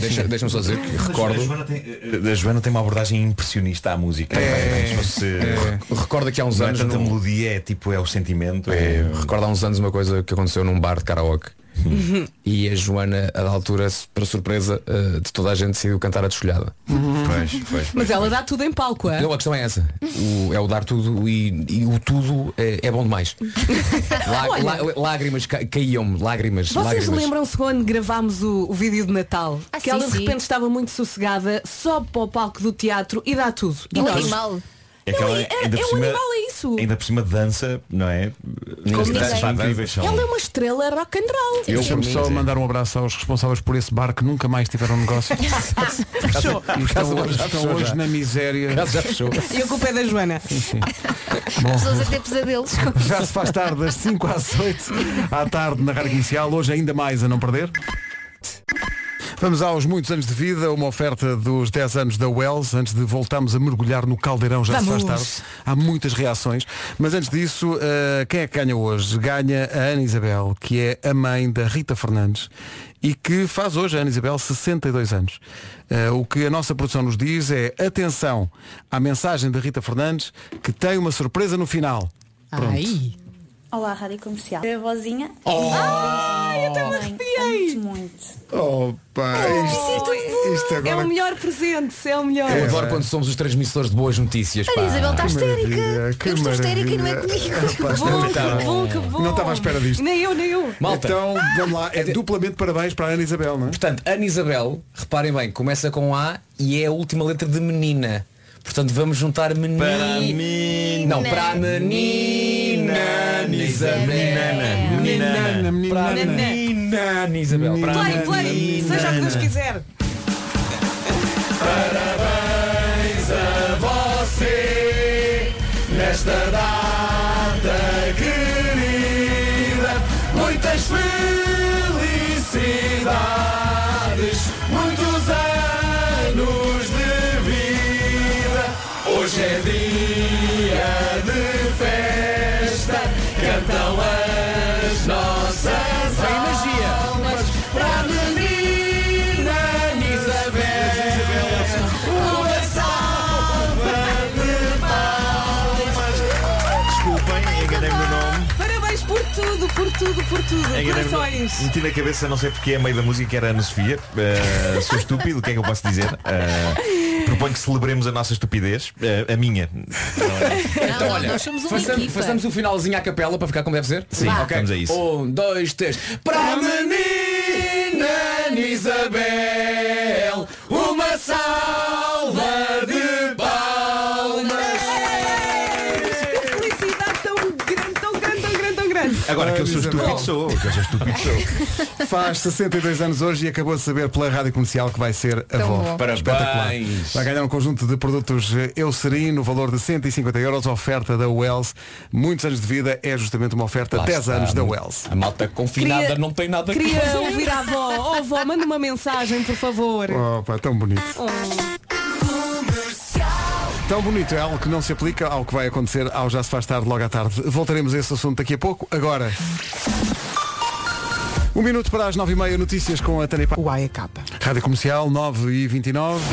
Deixa- Deixa-me só dizer que A recordo. Joana, tem, a Joana tem uma abordagem impressionista à música. É, como se fosse- Recordo que há uns Não é anos. tanta num- melodia, é tipo, é o sentimento. É, É, recordo há uns anos uma coisa que aconteceu num bar de karaoke. e a Joana, a da altura, para surpresa eh, de toda a gente, decidiu cantar a desfolhada. Pois, pois, pois. Mas ela dá tudo em palco, é? Não, a questão é essa. O- é o dar tudo e, e o tudo é, é bom demais. Lá- lá- lágrimas ca- caíam-me, lágrimas, Vocês lembram-se quando gravámos o, o vídeo de Natal? Ah, que sim, ela de sim. repente estava muito sossegada, sobe para o palco do teatro e dá tudo. É um nós- animal. É que Não, ela, é- ainda é por um cima- animal, é isso. Ainda por cima dança, não é? As dança. incríveis. São... Ela é uma estrela rock and roll. Eu, por só mim, mandar um abraço aos responsáveis por esse bar que nunca mais tiveram negócio. Fechou. Estão, já estão fechou hoje já. na miséria. Já, fechou. E a culpa é da Joana. Sim. As pessoas a ter pesadelos. Já se faz tarde, das 5 às 8 à tarde na Rádio Comercial, hoje ainda mais a não perder. Vamos aos muitos anos de vida, uma oferta dos 10 anos da Wells, antes de voltarmos a mergulhar no caldeirão, já se Vamos. faz tarde. Há muitas reações, mas antes disso, eh, quem é que ganha hoje? Ganha a Ana Isabel, que é a mãe da Rita Fernandes e que faz hoje, a Ana Isabel, 62 anos. Eh, o que a nossa produção nos diz é atenção à mensagem da Rita Fernandes, que tem uma surpresa no final. Pronto. Ai. Olá, Rádio Comercial. A vozinha. Oh! Ai, eu também arrepiei. Muito, muito. Opa, isto, isto É agora. o melhor presente, é o melhor. Eu adoro quando somos os transmissores de boas notícias. A pá. Isabel está histérica. maravilha, que Eu estou histérica e não é comigo. Rapaz, Bom, não que estava- bom, que bom. Não estava à espera disto. Nem eu, nem eu. Malta. Então, vamos lá, é duplamente parabéns para a Ana Isabel, não é? Portanto, Ana Isabel, reparem bem, começa com A e é a última letra de menina. Portanto, vamos juntar menina. Para a menina. Não, para a menina. Ana Isabel. Meninana. Meninana, meninana. Para a menina Ana Isabel. Play, menina. play, seja o que Deus quiser. Parabéns a você nesta data querida. Muitas felicidades, tudo, por tudo, Corações. Meti na cabeça, não sei porque, a meio da música era Ana Sofia. Uh, sou estúpido, o que é que eu posso dizer? Uh, proponho que celebremos a nossa estupidez. Uh, a minha. Não? Então, Não, olha, nós somos uma façamos, equipa. façamos o finalzinho à capela para ficar como deve ser? Sim, Ok. vamos a isso. Um, dois, três. Para a menina Isabel, Agora que eu sou estúpido sou, que eu sou estúpido sou. Faz 62 anos hoje e acabou de saber pela rádio comercial que vai ser avó. bom. Parabéns. Espetacular. Vai ganhar um conjunto de produtos eh, Eucerin no valor de 150 euros, oferta da Wells. Muitos anos de vida é justamente uma oferta Lá 10 está. anos da Wells. A malta confinada Queria- não tem nada que Queria fazer. ouvir a avó. Oh, avó, manda uma mensagem, por favor. Opa, tão bonito. Tão bonito é algo que não se aplica ao que vai acontecer ao Já se faz tarde logo à tarde. Voltaremos a esse assunto daqui a pouco. Agora. Um minuto para as 9h30 notícias com a Tânia Pa- Uai, a capa. Rádio Comercial 9 e 29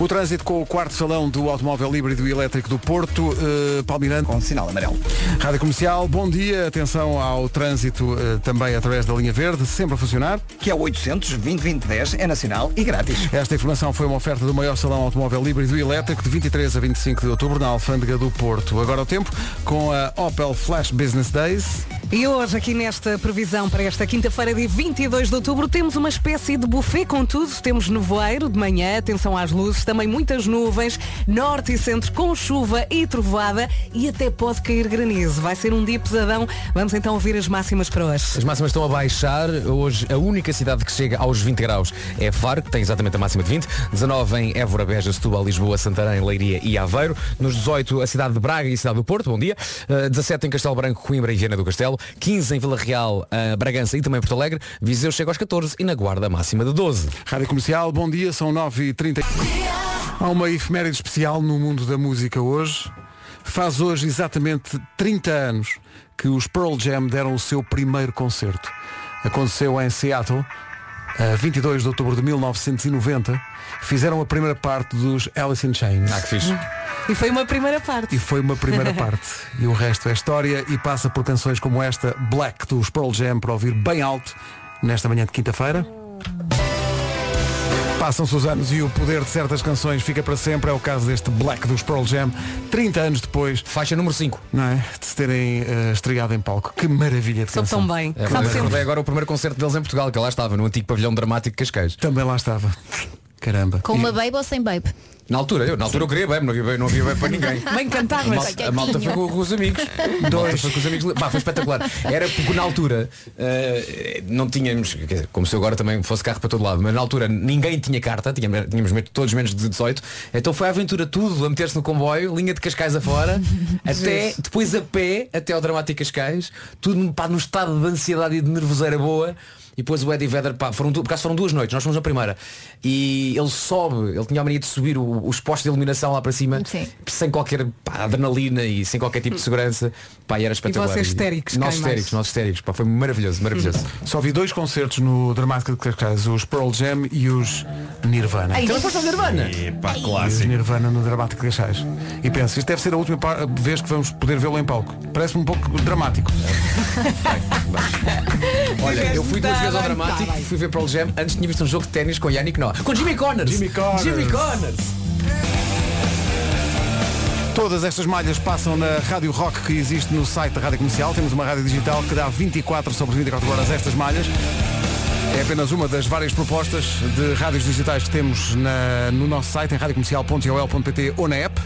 O trânsito com o quarto salão do automóvel híbrido e elétrico do Porto, eh, Palmirante. Com sinal amarelo. Rádio Comercial, bom dia. Atenção ao trânsito eh, também através da linha verde, sempre a funcionar. Que é o 800 2010 é nacional e grátis. Esta informação foi uma oferta do maior salão automóvel híbrido e elétrico de 23 a 25 de outubro na Alfândega do Porto. Agora o tempo com a Opel Flash Business Days. E hoje, aqui nesta previsão para esta quinta-feira, dia 22 de outubro, temos uma espécie de buffet com tudo. Temos nevoeiro de manhã, atenção às luzes, também muitas nuvens, norte e centro com chuva e trovoada e até pode cair granizo. Vai ser um dia pesadão. Vamos então ouvir as máximas para hoje. As máximas estão a baixar. Hoje a única cidade que chega aos 20 graus é Faro, que tem exatamente a máxima de 20. 19 em Évora, Beja, Setúbal, Lisboa, Santarém, Leiria e Aveiro. Nos 18 a cidade de Braga e a cidade do Porto. Bom dia. Uh, 17 em Castelo Branco, Coimbra e Viana do Castelo. 15 em Vila Real, uh, Bragança e também Porto Alegre. Viseu chega aos 14 e na Guarda máxima de 12. Rádio Comercial, bom dia, são 9h30. Há uma efeméride especial no mundo da música hoje. Faz hoje exatamente 30 anos que os Pearl Jam deram o seu primeiro concerto. Aconteceu em Seattle, a 22 de outubro de 1990. Fizeram a primeira parte dos Alice in Chains. Ah, que fixe. E foi uma primeira parte. E foi uma primeira parte. E o resto é história e passa por canções como esta, Black, dos Pearl Jam, para ouvir bem alto nesta manhã de quinta-feira. Passam-se os anos e o poder de certas canções fica para sempre. É o caso deste Black dos Pearl Jam, 30 anos depois, Faixa número 5. não é? De se terem eh, estreado em palco. Que maravilha de Soube canção. tão bem. É, Sabe sempre. recordei agora o primeiro concerto deles em Portugal, que lá estava, no antigo pavilhão dramático de Cascais. Também lá estava. Caramba. Com uma babe ou sem babe? Na altura, eu, na altura eu queria bem, não havia bem, não havia bem para ninguém. Bem A cantavas. malta, a malta foi com, com os amigos. Malta foi com os amigos. Bah, foi espetacular. Era porque na altura eh, não tínhamos, quer dizer, como se eu agora também fosse carro para todo lado, mas na altura ninguém tinha carta, tínhamos, tínhamos todos menos de 18, então foi a aventura tudo, a meter-se no comboio, linha de Cascais afora, até depois a pé, até ao Dramático Cascais, tudo pá, num estado de ansiedade e de nervoseira boa. E depois o Eddie Vedder, pá, foram, por acaso foram duas noites, nós fomos na primeira. E ele sobe, ele tinha a mania de subir o- os postos de iluminação lá para cima, Sim. sem qualquer pá, adrenalina e sem qualquer tipo de segurança. Pá, e era espetacular. vocês histéricos, Nós histéricos, nós histéricos. Pá, foi maravilhoso, maravilhoso. Só vi dois concertos no Dramática de Cascais, os Pearl Jam e os Nirvana. Também foste ao Nirvana? Epá, E os clássico. Nirvana no Dramático de Cascais. E penso, isto deve ser a última vez que vamos poder vê-lo em palco. Parece-me um pouco dramático. Olha, eu fui duas vezes ao bem, dramático, tá fui ver Pearl Jam, antes tinha visto um jogo de ténis com Yannick Noah. Com Jimmy Connors. Jimmy Connors. Jimmy Connors. Todas estas malhas passam na Rádio Rock que existe no site da Rádio Comercial. Temos uma rádio digital que dá 24 sobre 24 horas estas malhas. É apenas uma das várias propostas de rádios digitais que temos na- no nosso site em radiocomercial.ol.pt ou na app.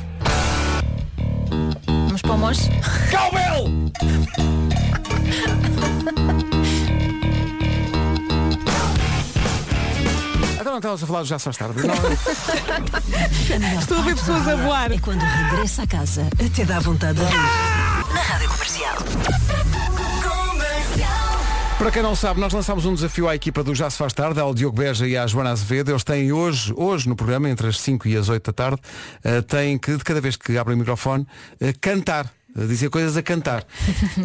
Vamos para o Mons? Cowbell! Não estávamos a falar do já se faz tarde. Não, Estou a ver pessoas a voar. É quando regressa a casa, até dá vontade de rir. Na Rádio Comercial. Para quem não sabe, nós lançámos um desafio à equipa do Já se faz tarde, ao Diogo Beja e à Joana Azevedo. Eles têm hoje, hoje no programa, entre as 5 e as 8 da tarde, eh, têm que, de cada vez que abrem o microfone, eh, cantar. Dizer coisas a cantar.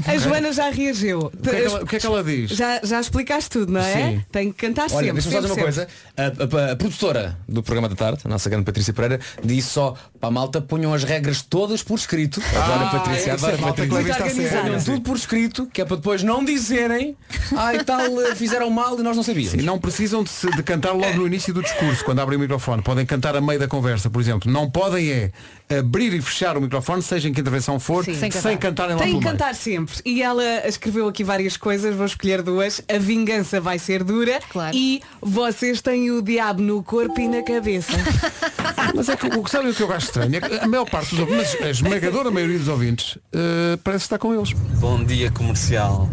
A Joana já reagiu. O que, é que ela, que é que ela diz? Já, já explicaste tudo, não é? Sim. Tem que cantar Olha, sempre. deixa-me sempre, uma coisa. A, a- a produtora do programa da tarde, a nossa grande Patrícia Pereira, disse só para a malta ponham as regras todas por escrito. Adoro a Patrícia, é adoro é a malta que Patrícia. Ponham tudo por escrito, que é para depois não dizerem ah e tal, eh, fizeram mal e nós não sabíamos. E não precisam de, de cantar logo no início do discurso, quando abrem o microfone. Podem cantar a meio da conversa, por exemplo. Não podem é abrir e fechar o microfone, seja em que intervenção for, Sim. sem, Sem cantarem lá Tem que cantar sempre. E ela escreveu aqui várias coisas, vou escolher duas. A vingança vai ser dura Claro. e vocês têm o diabo no corpo e na cabeça. Mas é que o que sabe o que eu acho estranho? É que a maior parte dos ouvintes, mas a esmagadora maioria dos ouvintes, eh, parece estar com eles. Bom dia comercial.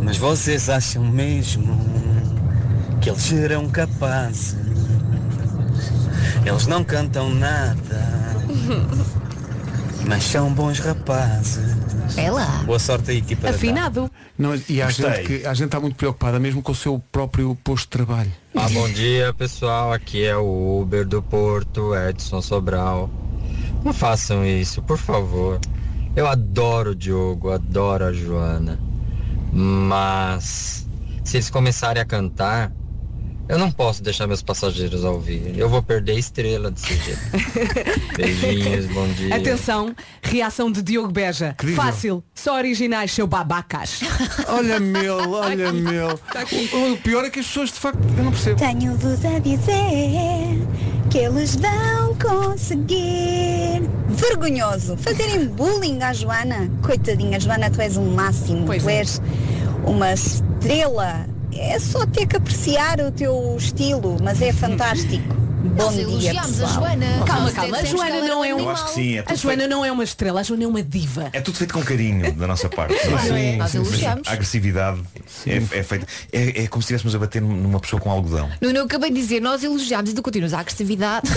Mas vocês acham mesmo que eles serão capazes? Eles não cantam nada. Mas são bons rapazes. É lá. Boa sorte aí, equipa. Afinado. Não, e há Gostei. gente, que, a gente está muito preocupada mesmo com o seu próprio posto de trabalho. Ah, bom dia pessoal, aqui é o Uber do Porto, Edson Sobral. Não façam isso, por favor. Eu adoro o Diogo, adoro a Joana. Mas se eles começarem a cantar, eu não posso deixar meus passageiros ouvir. Eu vou perder a estrela desse jeito. Beijinhos, bom dia. Atenção, reação de Diogo Beja. Fácil, só originais, seu babacas. Olha meu, olha meu. O, o pior é que as pessoas de facto, eu não percebo. Tenho-vos a dizer que eles vão conseguir. Vergonhoso fazerem bullying à Joana. Coitadinha, Joana, tu és o máximo. Pois tu é. és uma estrela. É só ter que apreciar o teu estilo, mas é fantástico. Bom Nós dia, elogiámos a pessoal. Joana. Calma, Nós calma, a dissemos que Joana não é um Eu acho que sim, é A tudo, Joana feito, não é uma estrela, a Joana é uma diva. é tudo feito com carinho da nossa parte. não é? Sim, Nós sim, sim. elogiámos. A agressividade é, é feita. É, é como se estivéssemos a bater numa pessoa com algodão. Nuno, eu acabei de dizer, nós elogiámos e tu continuas a agressividade.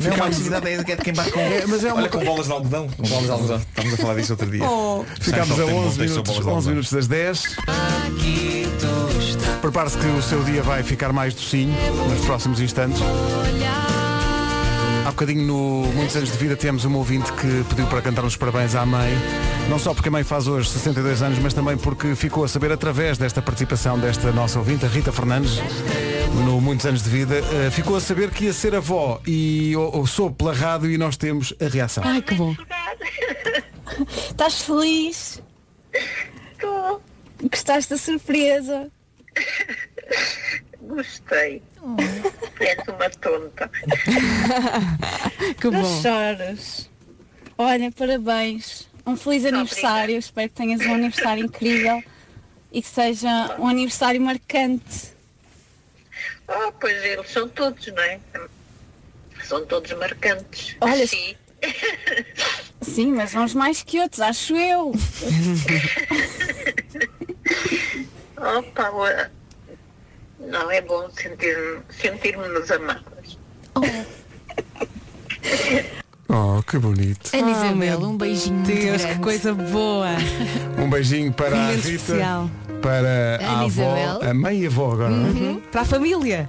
Não, a agressividade é de quem bate com. mas é uma Olha com bolas de algodão. Com bolas de algodão. Estávamos a falar disso outro dia. Oh. Ficámos a Seinfeld tem um 11 texto minutos, sobre bolas de 11 algodão. minutos das 10. Prepare-se que o seu dia vai ficar mais docinho nos próximos instantes. Há bocadinho no Muitos Anos de Vida temos uma ouvinte que pediu para cantar os parabéns à mãe. Não só porque a mãe faz hoje 62 anos, mas também porque ficou a saber através desta participação desta nossa ouvinte, a Rita Fernandes, no Muitos Anos de Vida, eh, ficou a saber que ia ser avó e ou, ou soube pela rádio e nós temos a reação. Ai, que bom. Estás feliz? Estou. Gostaste da surpresa? Gostei. És uma tonta. Que Não bom. choras. Olha, parabéns. Um feliz aniversário. Espero que tenhas um aniversário incrível e que seja um aniversário marcante. Oh, pois eles são todos, não é? São todos marcantes. Olha, Sim. Sim, mas uns mais que outros, acho eu. Opa, ué. não é bom sentir- sentirmos-nos amadas. Oh, que bonito. Ana Oh, Isabel, um beijinho muito Deus, grande. que coisa boa. Um beijinho para a Momento Rita, especial. para a Ana avó, Isabel. a mãe e a avó agora. não é? Uhum. Para a família.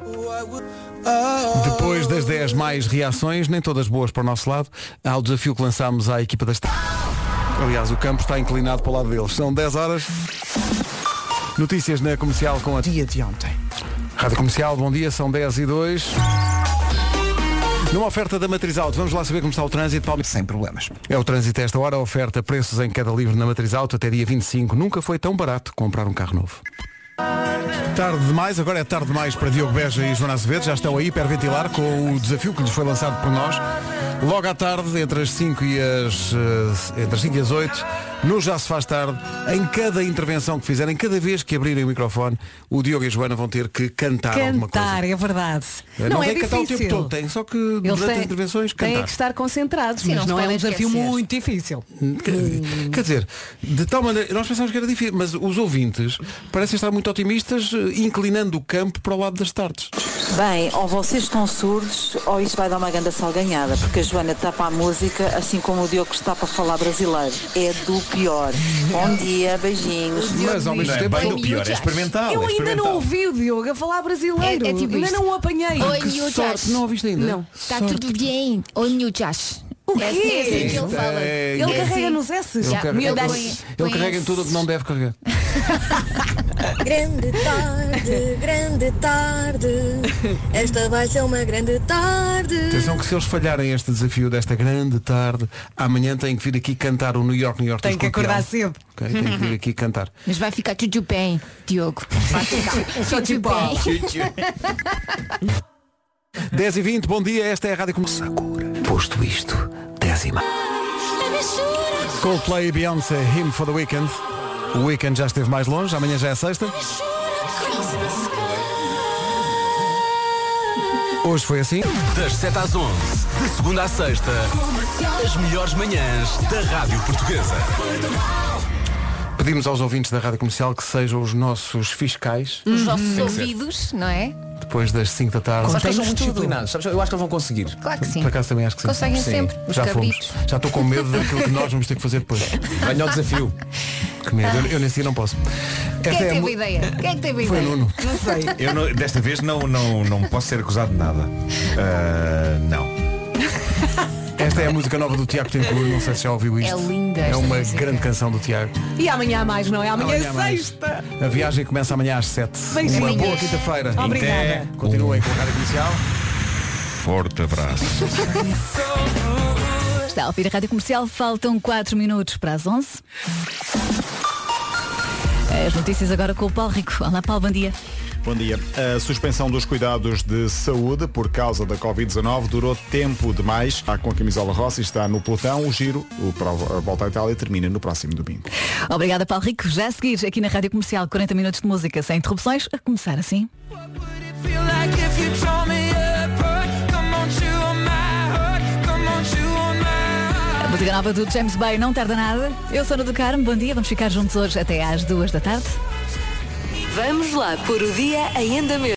Depois das 10 mais reações, nem todas boas para o nosso lado, há o desafio que lançámos à equipa das. Aliás, o campo está inclinado para o lado deles. São 10 horas. Notícias na comercial com a. Dia de ontem. Rádio Comercial, bom dia, são 10 e 2. Numa oferta da Matriz Auto, vamos lá saber como está o trânsito. Paulo. Sem problemas. É o trânsito a esta hora, oferta preços em queda livre na Matriz Auto até dia 25. Nunca foi tão barato comprar um carro novo. Tarde demais, agora é tarde demais para Diogo Beja e Joana Azevedo, já estão a hiperventilar com o desafio que lhes foi lançado por nós. Logo à tarde, entre as 5 e as, eh, entre as 5 e as 8, no Já se faz tarde, em cada intervenção que fizerem, cada vez que abrirem o microfone, o Diogo e a Joana vão ter que cantar, alguma coisa. Cantar, é verdade. Eh, Não, tem é que cantar o difícil. tempo todo, tem só que Eles durante as têm, intervenções têm cantar. que estar concentrados, Sim, mas não não é um podem desafio esquecer. muito difícil. Quer, quer dizer, de tal maneira, nós pensamos que era difícil, mas os ouvintes parecem estar muito otimistas, eh, inclinando o campo para o lado das tardes. Bem, ou vocês estão surdos ou isto vai dar uma grande salganhada, porque a Joana tapa a música, assim como o Diogo está para falar brasileiro. É do pior. Bom dia, beijinhos. Mas ao mesmo é tempo bem do pior, é experimental. Eu é ainda não ouvi o Diogo a falar brasileiro. É- é tipo ainda isto. não o apanhei. Oi, sorte, Não ouviste ainda? Não. Está tudo bem. Oi, miúchas. O É assim, é assim que ele fala. É, Ele é carrega assim. nos S. Ele Já, carrega, ele, Deus. ele carrega em tudo o que não deve carregar. Grande tarde, grande tarde. Esta vai ser uma grande tarde. Atenção que se eles falharem este desafio desta grande tarde, amanhã têm que vir aqui cantar o New York, New York. Tem que acordar cedo. Ok, Tem que vir aqui cantar. Mas vai ficar tudo bem, Diogo. Vai ficar tudo bem. 10 e 20, bom dia, esta é a Rádio Comercial. Posto isto, 10 meia. Coldplay e Beyoncé, Him for the Weekend. O weekend já esteve mais longe, amanhã já é sexta. Hoje foi assim. Das 7 às 11, de segunda à sexta, as melhores manhãs da Rádio Portuguesa. Pedimos aos ouvintes da Rádio Comercial que sejam os nossos fiscais Os nossos ser. ouvidos, não é? Depois das 5 da tarde. Sabes que eles são muito disciplinados. Sabes? Eu acho que eles vão conseguir. Claro que sim. Por acaso também acho que sim. Conseguem Sim. sempre, os Já fomos. cabritos. Já estou com medo daquilo que nós vamos ter que fazer depois. Venha ao desafio. Que medo. Eu, eu nesse dia não posso. Quem é que a teve mu- a ideia? Quem é que teve a Foi ideia? Nuno. Não sei. Eu não- desta vez não, não, não posso ser acusado de nada. Ah, não. Esta é a música nova do Tiago Tencourt, não sei se já ouviu isto. É linda É uma música. grande canção do Tiago. E amanhã há mais, não é? Amanhã, Amanhã é há mais. sexta. A viagem começa amanhã às 7. Beijinhos. Uma boa quinta-feira. Obrigada. Continuem com a Rádio Comercial. Forte abraço. Está a ouvir a Rádio Comercial, faltam 4 minutos para as 11. As notícias agora com o Paulo Rico. Olá Paulo, bom dia. Bom dia. A suspensão dos cuidados de saúde por causa da Covid-19 durou tempo demais. Está com a camisola roça e está no pelotão. O giro, o a volta à Itália, termina no próximo domingo. Obrigada Paulo Rico. Já a seguir aqui na Rádio Comercial 40 minutos de música sem interrupções, a começar assim. Música nova do James Bay não tarda nada. Eu sou Ana do Carmo, bom dia, vamos ficar juntos hoje até às duas da tarde. Vamos lá pôr o dia em andamento.